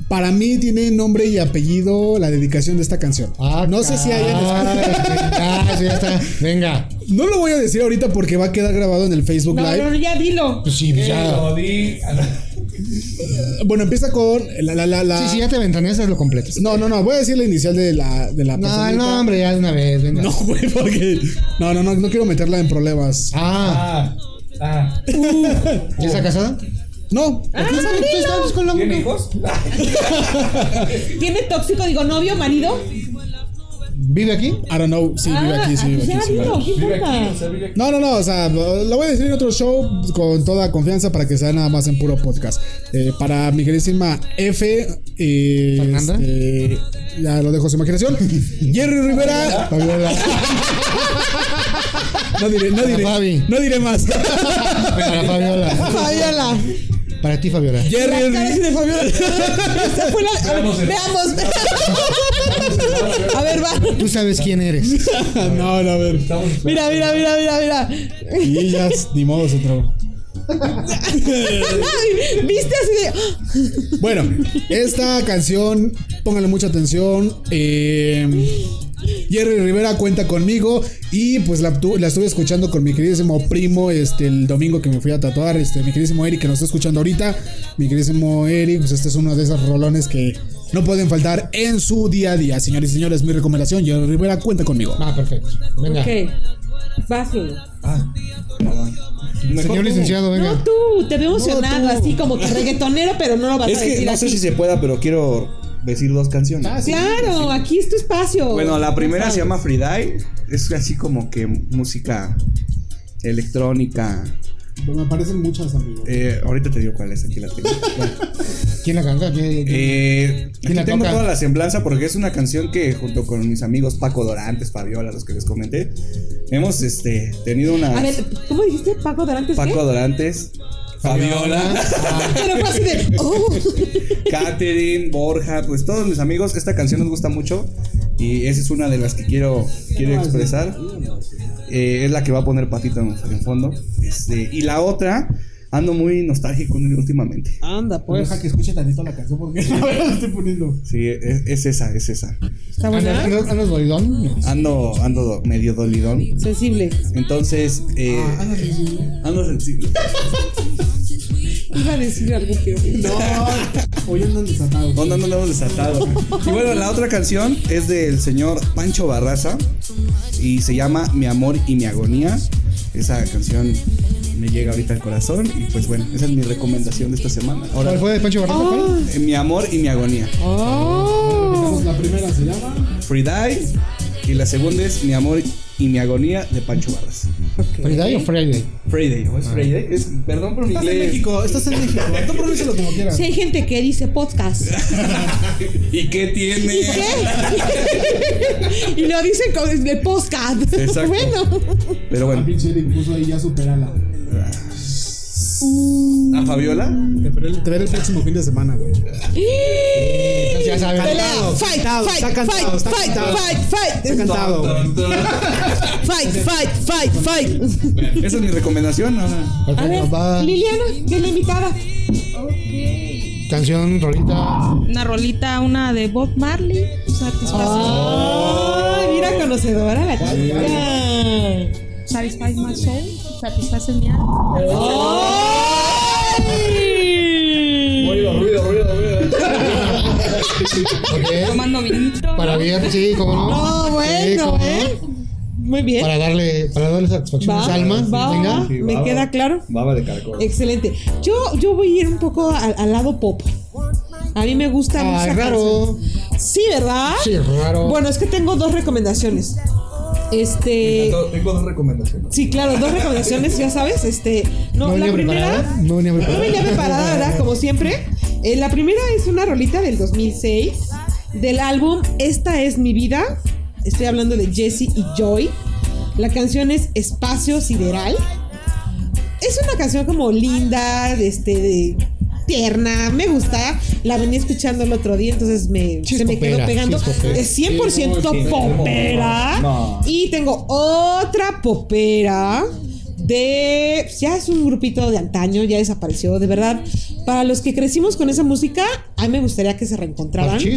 para mí tiene nombre y apellido la dedicación de esta canción. Ah, no sé si hayan... Ah, sí, ya está. Venga. No lo voy a decir ahorita porque va a quedar grabado en el Facebook No, Live. no, ya dilo. Pues sí, pues ya. Lo di. Bueno, empieza con la... la, la, la- Sí, sí, ya te ventaneas, lo completas. No, no, no, voy a decir la inicial de la... De la No, personita. no, hombre, ya de una vez, venga. No, güey, porque... No, no, no, no quiero meterla en problemas. Ah, Ah. Ah. ¿ya está casada? No, Ah, ¿Tú estás con la ¿Tiene hijos? ¿Tiene tóxico, digo, novio, marido? ¿Vive aquí? I don't know. Sí, vive aquí, sí, vive aquí. No, no, no, o sea, lo lo voy a decir en otro show con toda confianza para que sea nada más en puro podcast. Eh, para mi queridísima F, eh, ¿Fernanda? este, ya lo dejo a su imaginación. Jerry Rivera. No diré, no diré, Fabi. no diré más. Para Fabiola. Fabiola. Para ti, Fabiola. Jerry La cara de Fabiola. Esa fue la- a ver, veamos. A ver, va. Tú sabes quién eres. No, no, a ver. Mira, mira, mira, mira, mira. Y ya, ni modo, se trabó. ¿Viste así de.? Bueno, esta canción, pónganle mucha atención. eh, Jerry Rivera cuenta conmigo y pues la, tu- la estuve escuchando con mi queridísimo primo este el domingo que me fui a tatuar, este mi queridísimo Eric que nos está escuchando ahorita, mi queridísimo Eric, pues este es uno de esos rolones que no pueden faltar en su día a día, señores y señores, mi recomendación, Jerry Rivera cuenta conmigo. Ah, perfecto. Venga. Ok. Vas, Lolo. Ah. Mejor Señor tú. licenciado, venga. No, tú, te veo emocionado, así como que reggaetonero, pero no lo vas Es a que decir no sé si se pueda, pero quiero decir dos canciones. Ah, sí. Claro, aquí es tu espacio. Bueno, la primera se llama Free Die. Es así como que música electrónica. Me parecen muchas, amigos. Eh, ahorita te digo cuál es, aquí la tengo. Bueno, ¿Quién la canta? ¿Quién- quién- eh, aquí ¿Quién la tengo toca? toda la semblanza porque es una canción que junto con mis amigos Paco Dorantes, Fabiola, los que les comenté, hemos este, tenido una... A ver, ¿cómo dijiste? Paco Dorantes, Paco ¿qué? Dorantes, Fabiola, Pero fue así de. Oh. Catherine, Borja, pues todos mis amigos, esta canción nos gusta mucho y esa es una de las que quiero, quiero expresar. Eh, es la que va a poner Patito en, en fondo. Este, y la otra, ando muy nostálgico últimamente. Anda, pues. Deja que escuche tantito la canción porque no me la estoy poniendo. Sí, es, es esa, es esa. Está ¿Andas, buena. andas, andas dolidón? No. Ando, ando do- medio dolidón. Sensible. Entonces, eh, ando sensible. Iba a decir algo peor. No, hoy andan desatados. No andamos desatados. Y bueno, la otra canción es del señor Pancho Barraza y se llama Mi amor y mi agonía. Esa canción me llega ahorita al corazón y pues bueno, esa es mi recomendación de esta semana. Ahora, ¿Cuál fue de Pancho Barraza? ¿Cuál? eh, Mi amor y mi agonía. Oh. La primera se llama. Free Die y la segunda es Mi amor y mi agonía de Pancho Barraza. ¿Friday o Friday? Friday, ¿o es Friday? Es, perdón por mi Estás en inglés. México, estás en México. Tú pronúncialo como quieras. Si hay gente que dice podcast. ¿Y qué tiene? ¿Qué? y lo dicen con de podcast. Exacto. Bueno. Pero La bueno, pinche Eric puso ahí ya superala. ¿A Fabiola? Te veré, te veré el próximo fin de semana, güey. Entonces ya. Pelea. Fight, cantado, fight, está cantado, fight, fight, cantado. fight, fight. Está cantado. Fight, fight, fight, fight. Esa es mi recomendación. ¿no? A ver, va. Liliana, que es la invitada. Canción, rolita. Una rolita, una de Bob Marley. Satisfacción. Ay, mira conocedora la chica. Satisfies my soul. Satisface mi alma. Ay. Ruido, ruido, ruido, ruido. Ok. Tomando vinito. Para bien, sí, cómo no. No, Sí, bueno, no. ¿eh? Muy bien. Para darle, para darle satisfacción a Va, alma. va, Venga. Sí, me baba. queda claro. Baba de caracol. Excelente. Yo, yo voy a ir un poco al, al lado pop. A mí me gusta mucha raro. canción. Sí, ¿verdad? Sí, raro. Bueno, es que tengo dos recomendaciones. Este. Tengo dos recomendaciones. Sí, claro, dos recomendaciones, ya sabes. Este. No, ¿No la primera. preparada? No venía No preparada. venía preparada, ¿verdad? Como siempre. Eh, la primera es una rolita del 2006 del álbum Esta es mi vida. Estoy hablando de Jesse y Joy. La canción es Espacio Sideral. Es una canción como linda, de este, de tierna, me gusta. La venía escuchando el otro día, entonces me, se me quedó pegando. es popera. es 100% Sí, no, popera. no. Y tengo otra popera de. Ya es un grupito de antaño, ya desapareció, de verdad. Para los que crecimos con esa música, a mí me gustaría que se reencontraran.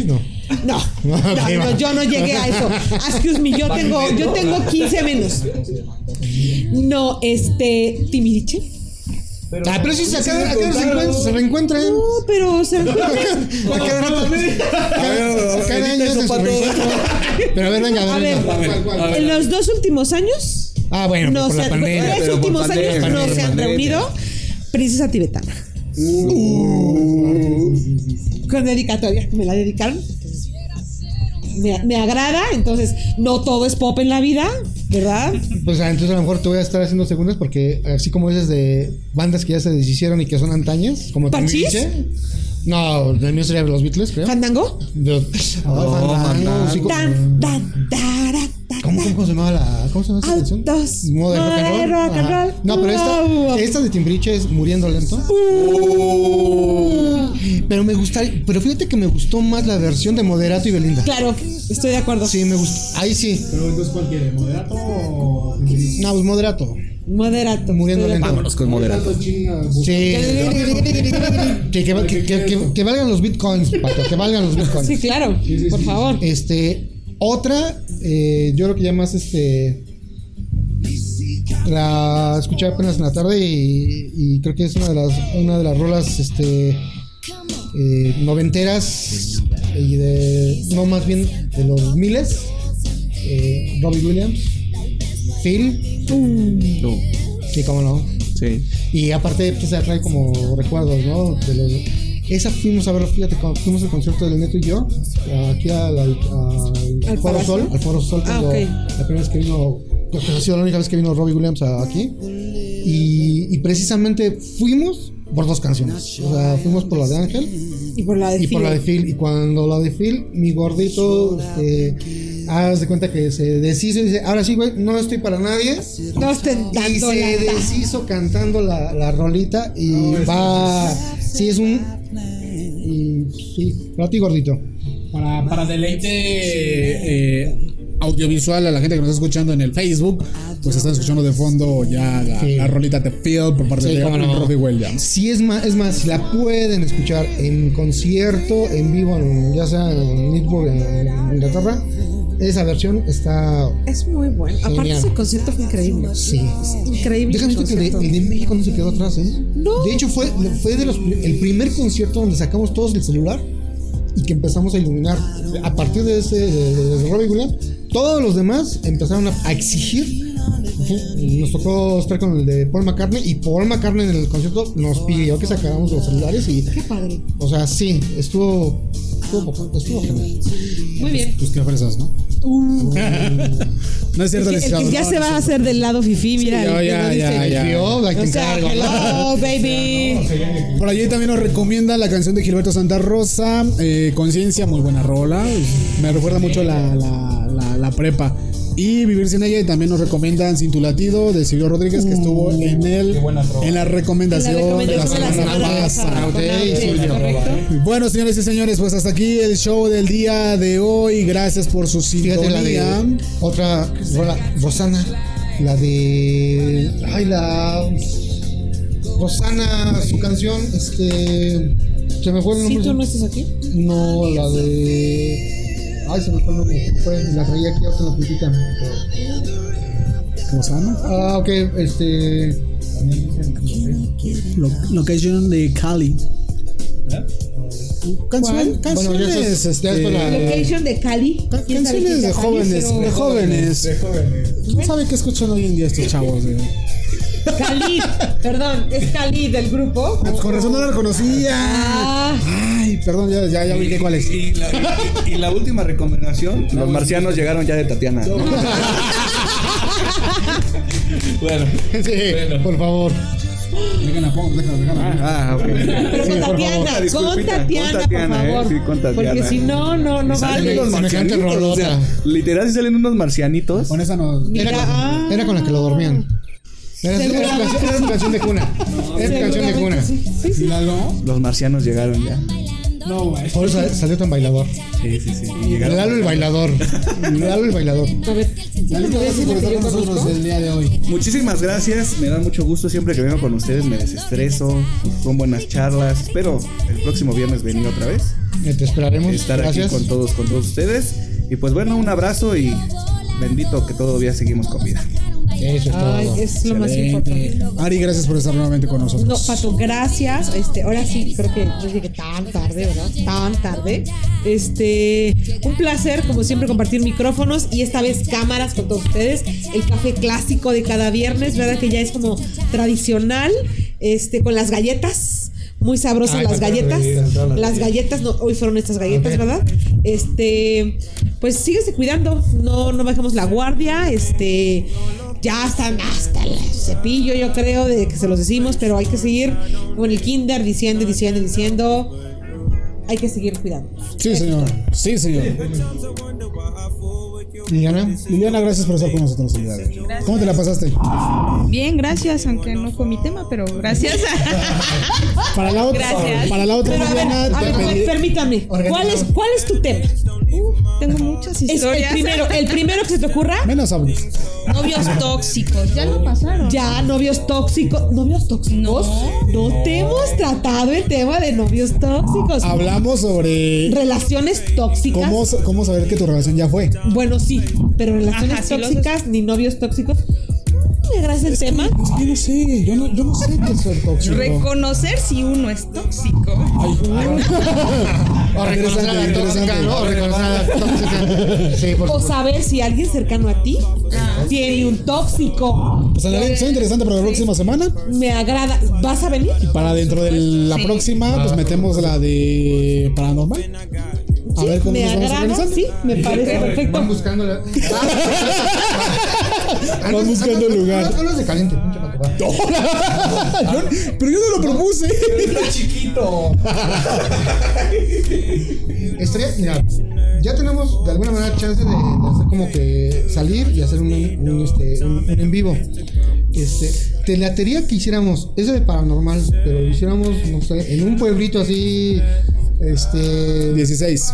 No. No, no, no, yo no llegué a eso. Excuse me, yo tengo, yo tengo 15 menos. No, este. Timiriche. Ah, pero si se acaban, acá se encuentran. Se reencuentran. No, pero se encuentran. A cada año hacen su. Pero a ver, venga, a A ver. venga. en los dos últimos años. Ah, bueno, no pues por se la han- pandemia. en los pero por últimos pandemia, años no se han pandemia. reunido. Princesa tibetana. Con dedicatoria. Me la dedicaron. me, me agrada, entonces no todo es pop en la vida, ¿verdad? Pues ah, entonces a lo mejor te voy a estar haciendo segundas porque así como dices de bandas que ya se deshicieron y que son antañas, como ¿Parchís? No, el mío sería los Beatles, creo. ¿Fandango? De- Ah, Fandango, ¿Cómo, se llamaba la ¿Cómo se llama esa canción? Autos. Modo de rock and roll. Modo de rock and Ajá. roll. No, pero esta, esta de Timbiriche es Muriendo Lento. Pero me gusta, pero fíjate que me gustó más la versión de Moderato y Belinda. Claro, estoy de acuerdo. Sí, me gustó. Ahí sí. Pero entonces, ¿cuál quiere? ¿Moderato o.? No, pues Moderato. Moderato. Muriendo lento. Vámonos con moderato. Sí. Que, que, que, que- que- que valgan los bitcoins, pato, que valgan los bitcoins. Sí, claro, por favor. Este, otra, eh, yo creo que ya más este. La escuché apenas en la tarde y, y creo que es una de las, una de las rolas este, eh, noventeras y de. No, más bien de los miles. Eh, Robbie Williams, Phil, No. sí, cómo no. Sí. Y aparte, pues se trae como recuerdos, ¿no? De los, esa fuimos a ver, fíjate, fuimos al concierto del Neto y yo, aquí al, al, al ¿Al Foro? Sol, al Foro Sol, Ah, cuando la primera vez que vino, que ha sido la única vez que vino Robbie Williams aquí. Y, y precisamente fuimos por dos canciones. O sea, fuimos por la de Ángel Y por la de y por la de Phil. Phil. Y cuando la de Phil, mi gordito, este, haz de cuenta que se deshizo y dice, ahora sí, güey, no estoy para nadie. No estén Y se lata. deshizo cantando la, la rolita y va. Sí, es un. Y sí, para ti, gordito. Para, para deleite eh, audiovisual a la gente que nos está escuchando en el Facebook, pues están escuchando de fondo ya la, Sí. la rolita de Phil por parte Sí, de no. Robbie Williams. Sí, es más, es más, si la pueden escuchar en concierto, en vivo, en- ya sea en Newport, en Inglaterra, esa versión está. Es muy bueno. Aparte, ese concierto fue increíble. Sí. Increíble. Déjame decirte que concierto. el de, el de México no se quedó atrás, ¿eh? No. De hecho, fue, fue de los, el primer concierto donde sacamos todos el celular y que empezamos a iluminar. A partir de ese, de, de- de Robbie Williams, todos los demás empezaron a, a exigir. Nos tocó estar con el de Paul McCartney y Paul McCartney en el concierto nos pidió que sacáramos los celulares y, Qué padre. o sea, sí, estuvo, estuvo, estuvo genial. Muy bien. Pues qué fresas, ¿no? no es cierto, El que, el que licenciado, ya no, se no va a hacer del lado fifi, mira. el que ya, dice- ya, ya. O sea, hello, baby. Por allí también nos recomienda la canción de Gilberto Santa Rosa, eh, Conciencia, muy buena rola. Me recuerda mucho la, la, la, la prepa. Y Vivir sin ella y también nos recomiendan Sin tu latido de Silvio Rodríguez que estuvo en el en la recomendación, La recomendación de la semana pasada. Bueno, señores y señores, pues hasta aquí el show del día de hoy. Gracias por su sintonía. de otra rola, Rosana, la de ay la Rosana, su canción, este se me fue el Si nombre. tú no estás aquí. No, la de ay se me fue el nombre, fue, la traía aquí ahorita en la puntita. ¿Cómo se llama? Ah, ok, este Lo- Location de Cali. Canción- Bueno, ya canciones, es- ya este, es con la- Location de Cali. ca- ¿Quién sabe canciones quién de sea Cali? jóvenes, de jóvenes. ¿Quién sabe qué escuchan hoy en día estos chavos? eh? Cali, perdón, es Cali del grupo. Pues con razón no la reconocía. Ah. Ay, perdón, ya, ya, ya ubiqué cuál es. Y la, y- y la última recomendación, los marcianos llegaron ya de Tatiana. bueno. sí, por favor. Déjala, déjala, déjala. Ah, ok. Pero Sí, con Tatiana, favor. con Tatiana, con Tatiana, por eh, favor. sí, con Tatiana. Porque si no, no, no Salen vale. unos Semejante marcianitos. O sea, rolota. literal, si salen unos marcianitos. Con esa. Mira, Era con, ah. era con la que lo dormían. Era, su canción- de cuna. Era su canción de cuna. Sí, sí, sí. ¿Y Lalo? Los marcianos llegaron ya. No, güey. Por eso salió tan bailador. Sí, sí, sí. Lalo el bailador. Lalo el bailador. A ver, Lalito, gracias por estar con nosotros el día de hoy. Muchísimas gracias, me da mucho gusto siempre que vengo con ustedes, me desestreso, son buenas charlas. Espero el próximo viernes venir otra vez, Eh, Te esperaremos. estar Gracias. aquí con todos, con todos ustedes. Y pues bueno, un abrazo y bendito que todavía seguimos con vida. Eso es Ay, todo. es lo más importante. Ari, gracias por estar nuevamente con nosotros. No, Pato, gracias. Este, ahora sí, creo que yo llegué tan tarde, ¿verdad? Tan tarde. Este, un placer, como siempre, compartir micrófonos y esta vez cámaras con todos ustedes. El café clásico de cada viernes, ¿verdad? Que ya es como tradicional. Este, con las galletas. Muy sabrosas Ay, las galletas. las galletas, no, hoy fueron estas galletas. ¿verdad? Este, pues síguese cuidando, no, no bajemos la guardia, este, ya están hasta el cepillo, yo creo, de que se los decimos, pero hay que seguir con el kinder diciendo, diciendo, diciendo, hay que seguir cuidando. Sí, señor. Sí, señor. Liliana, Liliana, gracias por estar con nosotros el día de hoy. ¿Cómo te la pasaste? Bien, gracias, aunque no fue mi tema, pero gracias. Para la otra, Gracias. para la otra Pero a ver, Liliana, a ver, permítame, ¿cuál es, ¿cuál es tu tema? Tengo muchas Es el historias. primero, el primero que se te ocurra. Menos audios. Novios tóxicos. Ya lo pasaron. Ya, novios tóxicos. ¿Novios tóxicos? No. No te hemos tratado el tema de novios tóxicos. Hablamos sobre Relaciones tóxicas. cómo, cómo saber que tu relación ya fue. Bueno, sí, pero relaciones Ajá, sí los tóxicas ni novios tóxicos. ¿Me agrada el tema? Es que yo no sé, yo no, yo no sé qué es ser tóxico. Reconocer si uno es tóxico. o reconocer a la Interesante, tóxica, ¿no? O reconocer a la tóxica. Sí, por O saber si alguien cercano a ti tiene un tóxico. Pues son interesante para la próxima semana. Me agrada. ¿Vas a venir? Para dentro de la Sí. próxima, pues metemos la de paranormal. A ver cómo me agrada, organizando. sí, me parece perfecto. Van buscando la... Van buscando el lugar. Hablas de caliente, pinche. Yo- pero yo no lo propuse. Está chiquito. Estaría, mira, ya tenemos de alguna manera chance de, de hacer como que salir y hacer un, un, este, un- un en vivo. Este, te latería que hiciéramos ese de paranormal, pero lo hiciéramos, no sé, en un pueblito así, este... 16.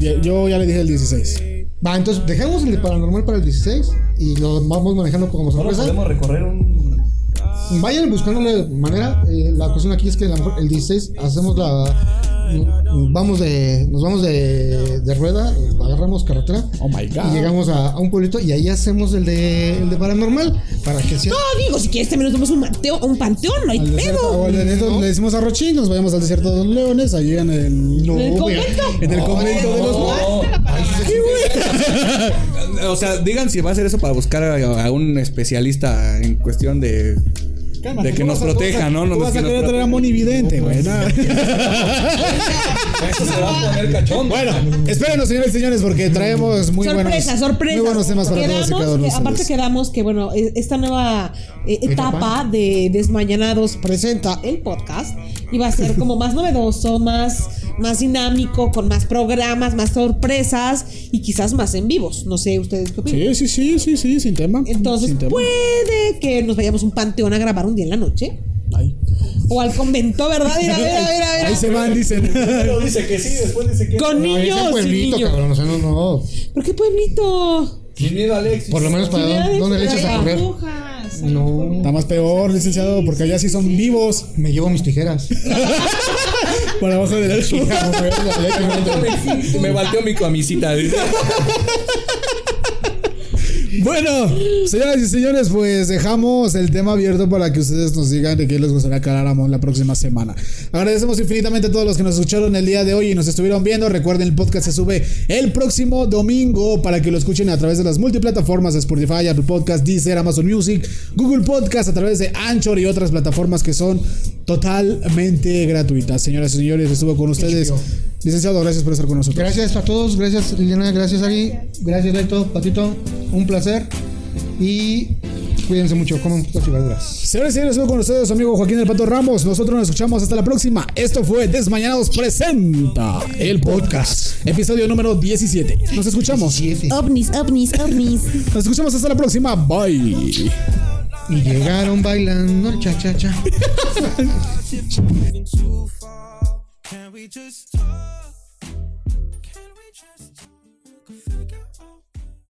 Ya- Yo ya le dije el 16. Va, entonces dejemos el de paranormal para el 16 y lo vamos manejando como sorpresa. podemos recorrer un. Vayan buscándole manera. eh, la cuestión aquí es que a lo mejor el 16 hacemos la. Vamos de. Nos vamos de, de rueda, agarramos carretera. Oh my Y god. llegamos a, a un pueblito y ahí hacemos el de, el de paranormal. Para que sea. No, digo, si quieres también nos vamos a un, a un panteón, no hay Al desierto, pedo. o al desierto, le decimos a Rochín, nos vayamos al desierto de los leones, allí en el. No, ¿En el convento? En el convento de los. O sea, digan si va a hacer eso para buscar a, a un especialista en cuestión de. Cálmate, de que nos a- proteja, tú ¿no? Nos- vas que a querer traer a. Moni Vidente, güey. nada. Eso se va a poner cachón. Bueno, espérenos, señores y señores, porque traemos muy sorpresa, buenos, sorpresa. muy buenos temas para todos y cada uno de que- aparte ustedes. quedamos que, bueno, e- esta nueva eh, etapa de Desmañanados presenta el podcast y va a ser como más novedoso, más, más dinámico, con más programas, más sorpresas y quizás más en vivos. No sé ustedes qué opinan. Sí, sí, sí, sí, sí, sin tema. Entonces, sin tema. puede que nos vayamos a un panteón a grabar un día en la noche. Ay. O al convento, ¿verdad? Mira, mira, mira, mira. Ahí se van, dicen. Pero dice que sí, después dice que Con No, niños. y pueblito, cabrón. O sea, no, no. ¿Por qué pueblito? Sin miedo, Alexis. Por lo menos para dónde, dónde le echas a correr. No. Está más peor, licenciado, porque allá sí son vivos. Me llevo mis tijeras. Por abajo de la Me balteó mi camisita. Bueno, señoras y señores, pues dejamos el tema abierto para que ustedes nos digan de qué les gustaría que habláramos la próxima semana. Agradecemos infinitamente a todos los que nos escucharon el día de hoy y nos estuvieron viendo. Recuerden, el podcast se sube el próximo domingo para que lo escuchen a través de las multiplataformas de Spotify, Apple Podcast, Deezer, Amazon Music, Google Podcast, a través de Anchor y otras plataformas que son totalmente gratuitas. Señoras y señores, estuvo con ustedes. Licenciado, gracias por estar con nosotros. Gracias a todos. Gracias, Liliana. Gracias, Ari. Gracias, Beto. Patito. Un placer. Y cuídense mucho. Coman frutas y verduras. Señores y señores, estuvo con ustedes su amigo Joaquín del Pato Ramos. Nosotros nos escuchamos hasta la próxima. Esto fue Desmañanados Presenta el podcast, episodio número 17. Nos escuchamos. Ovnis, ovnis, ovnis. Nos escuchamos hasta la próxima. Bye. Y llegaron bailando el cha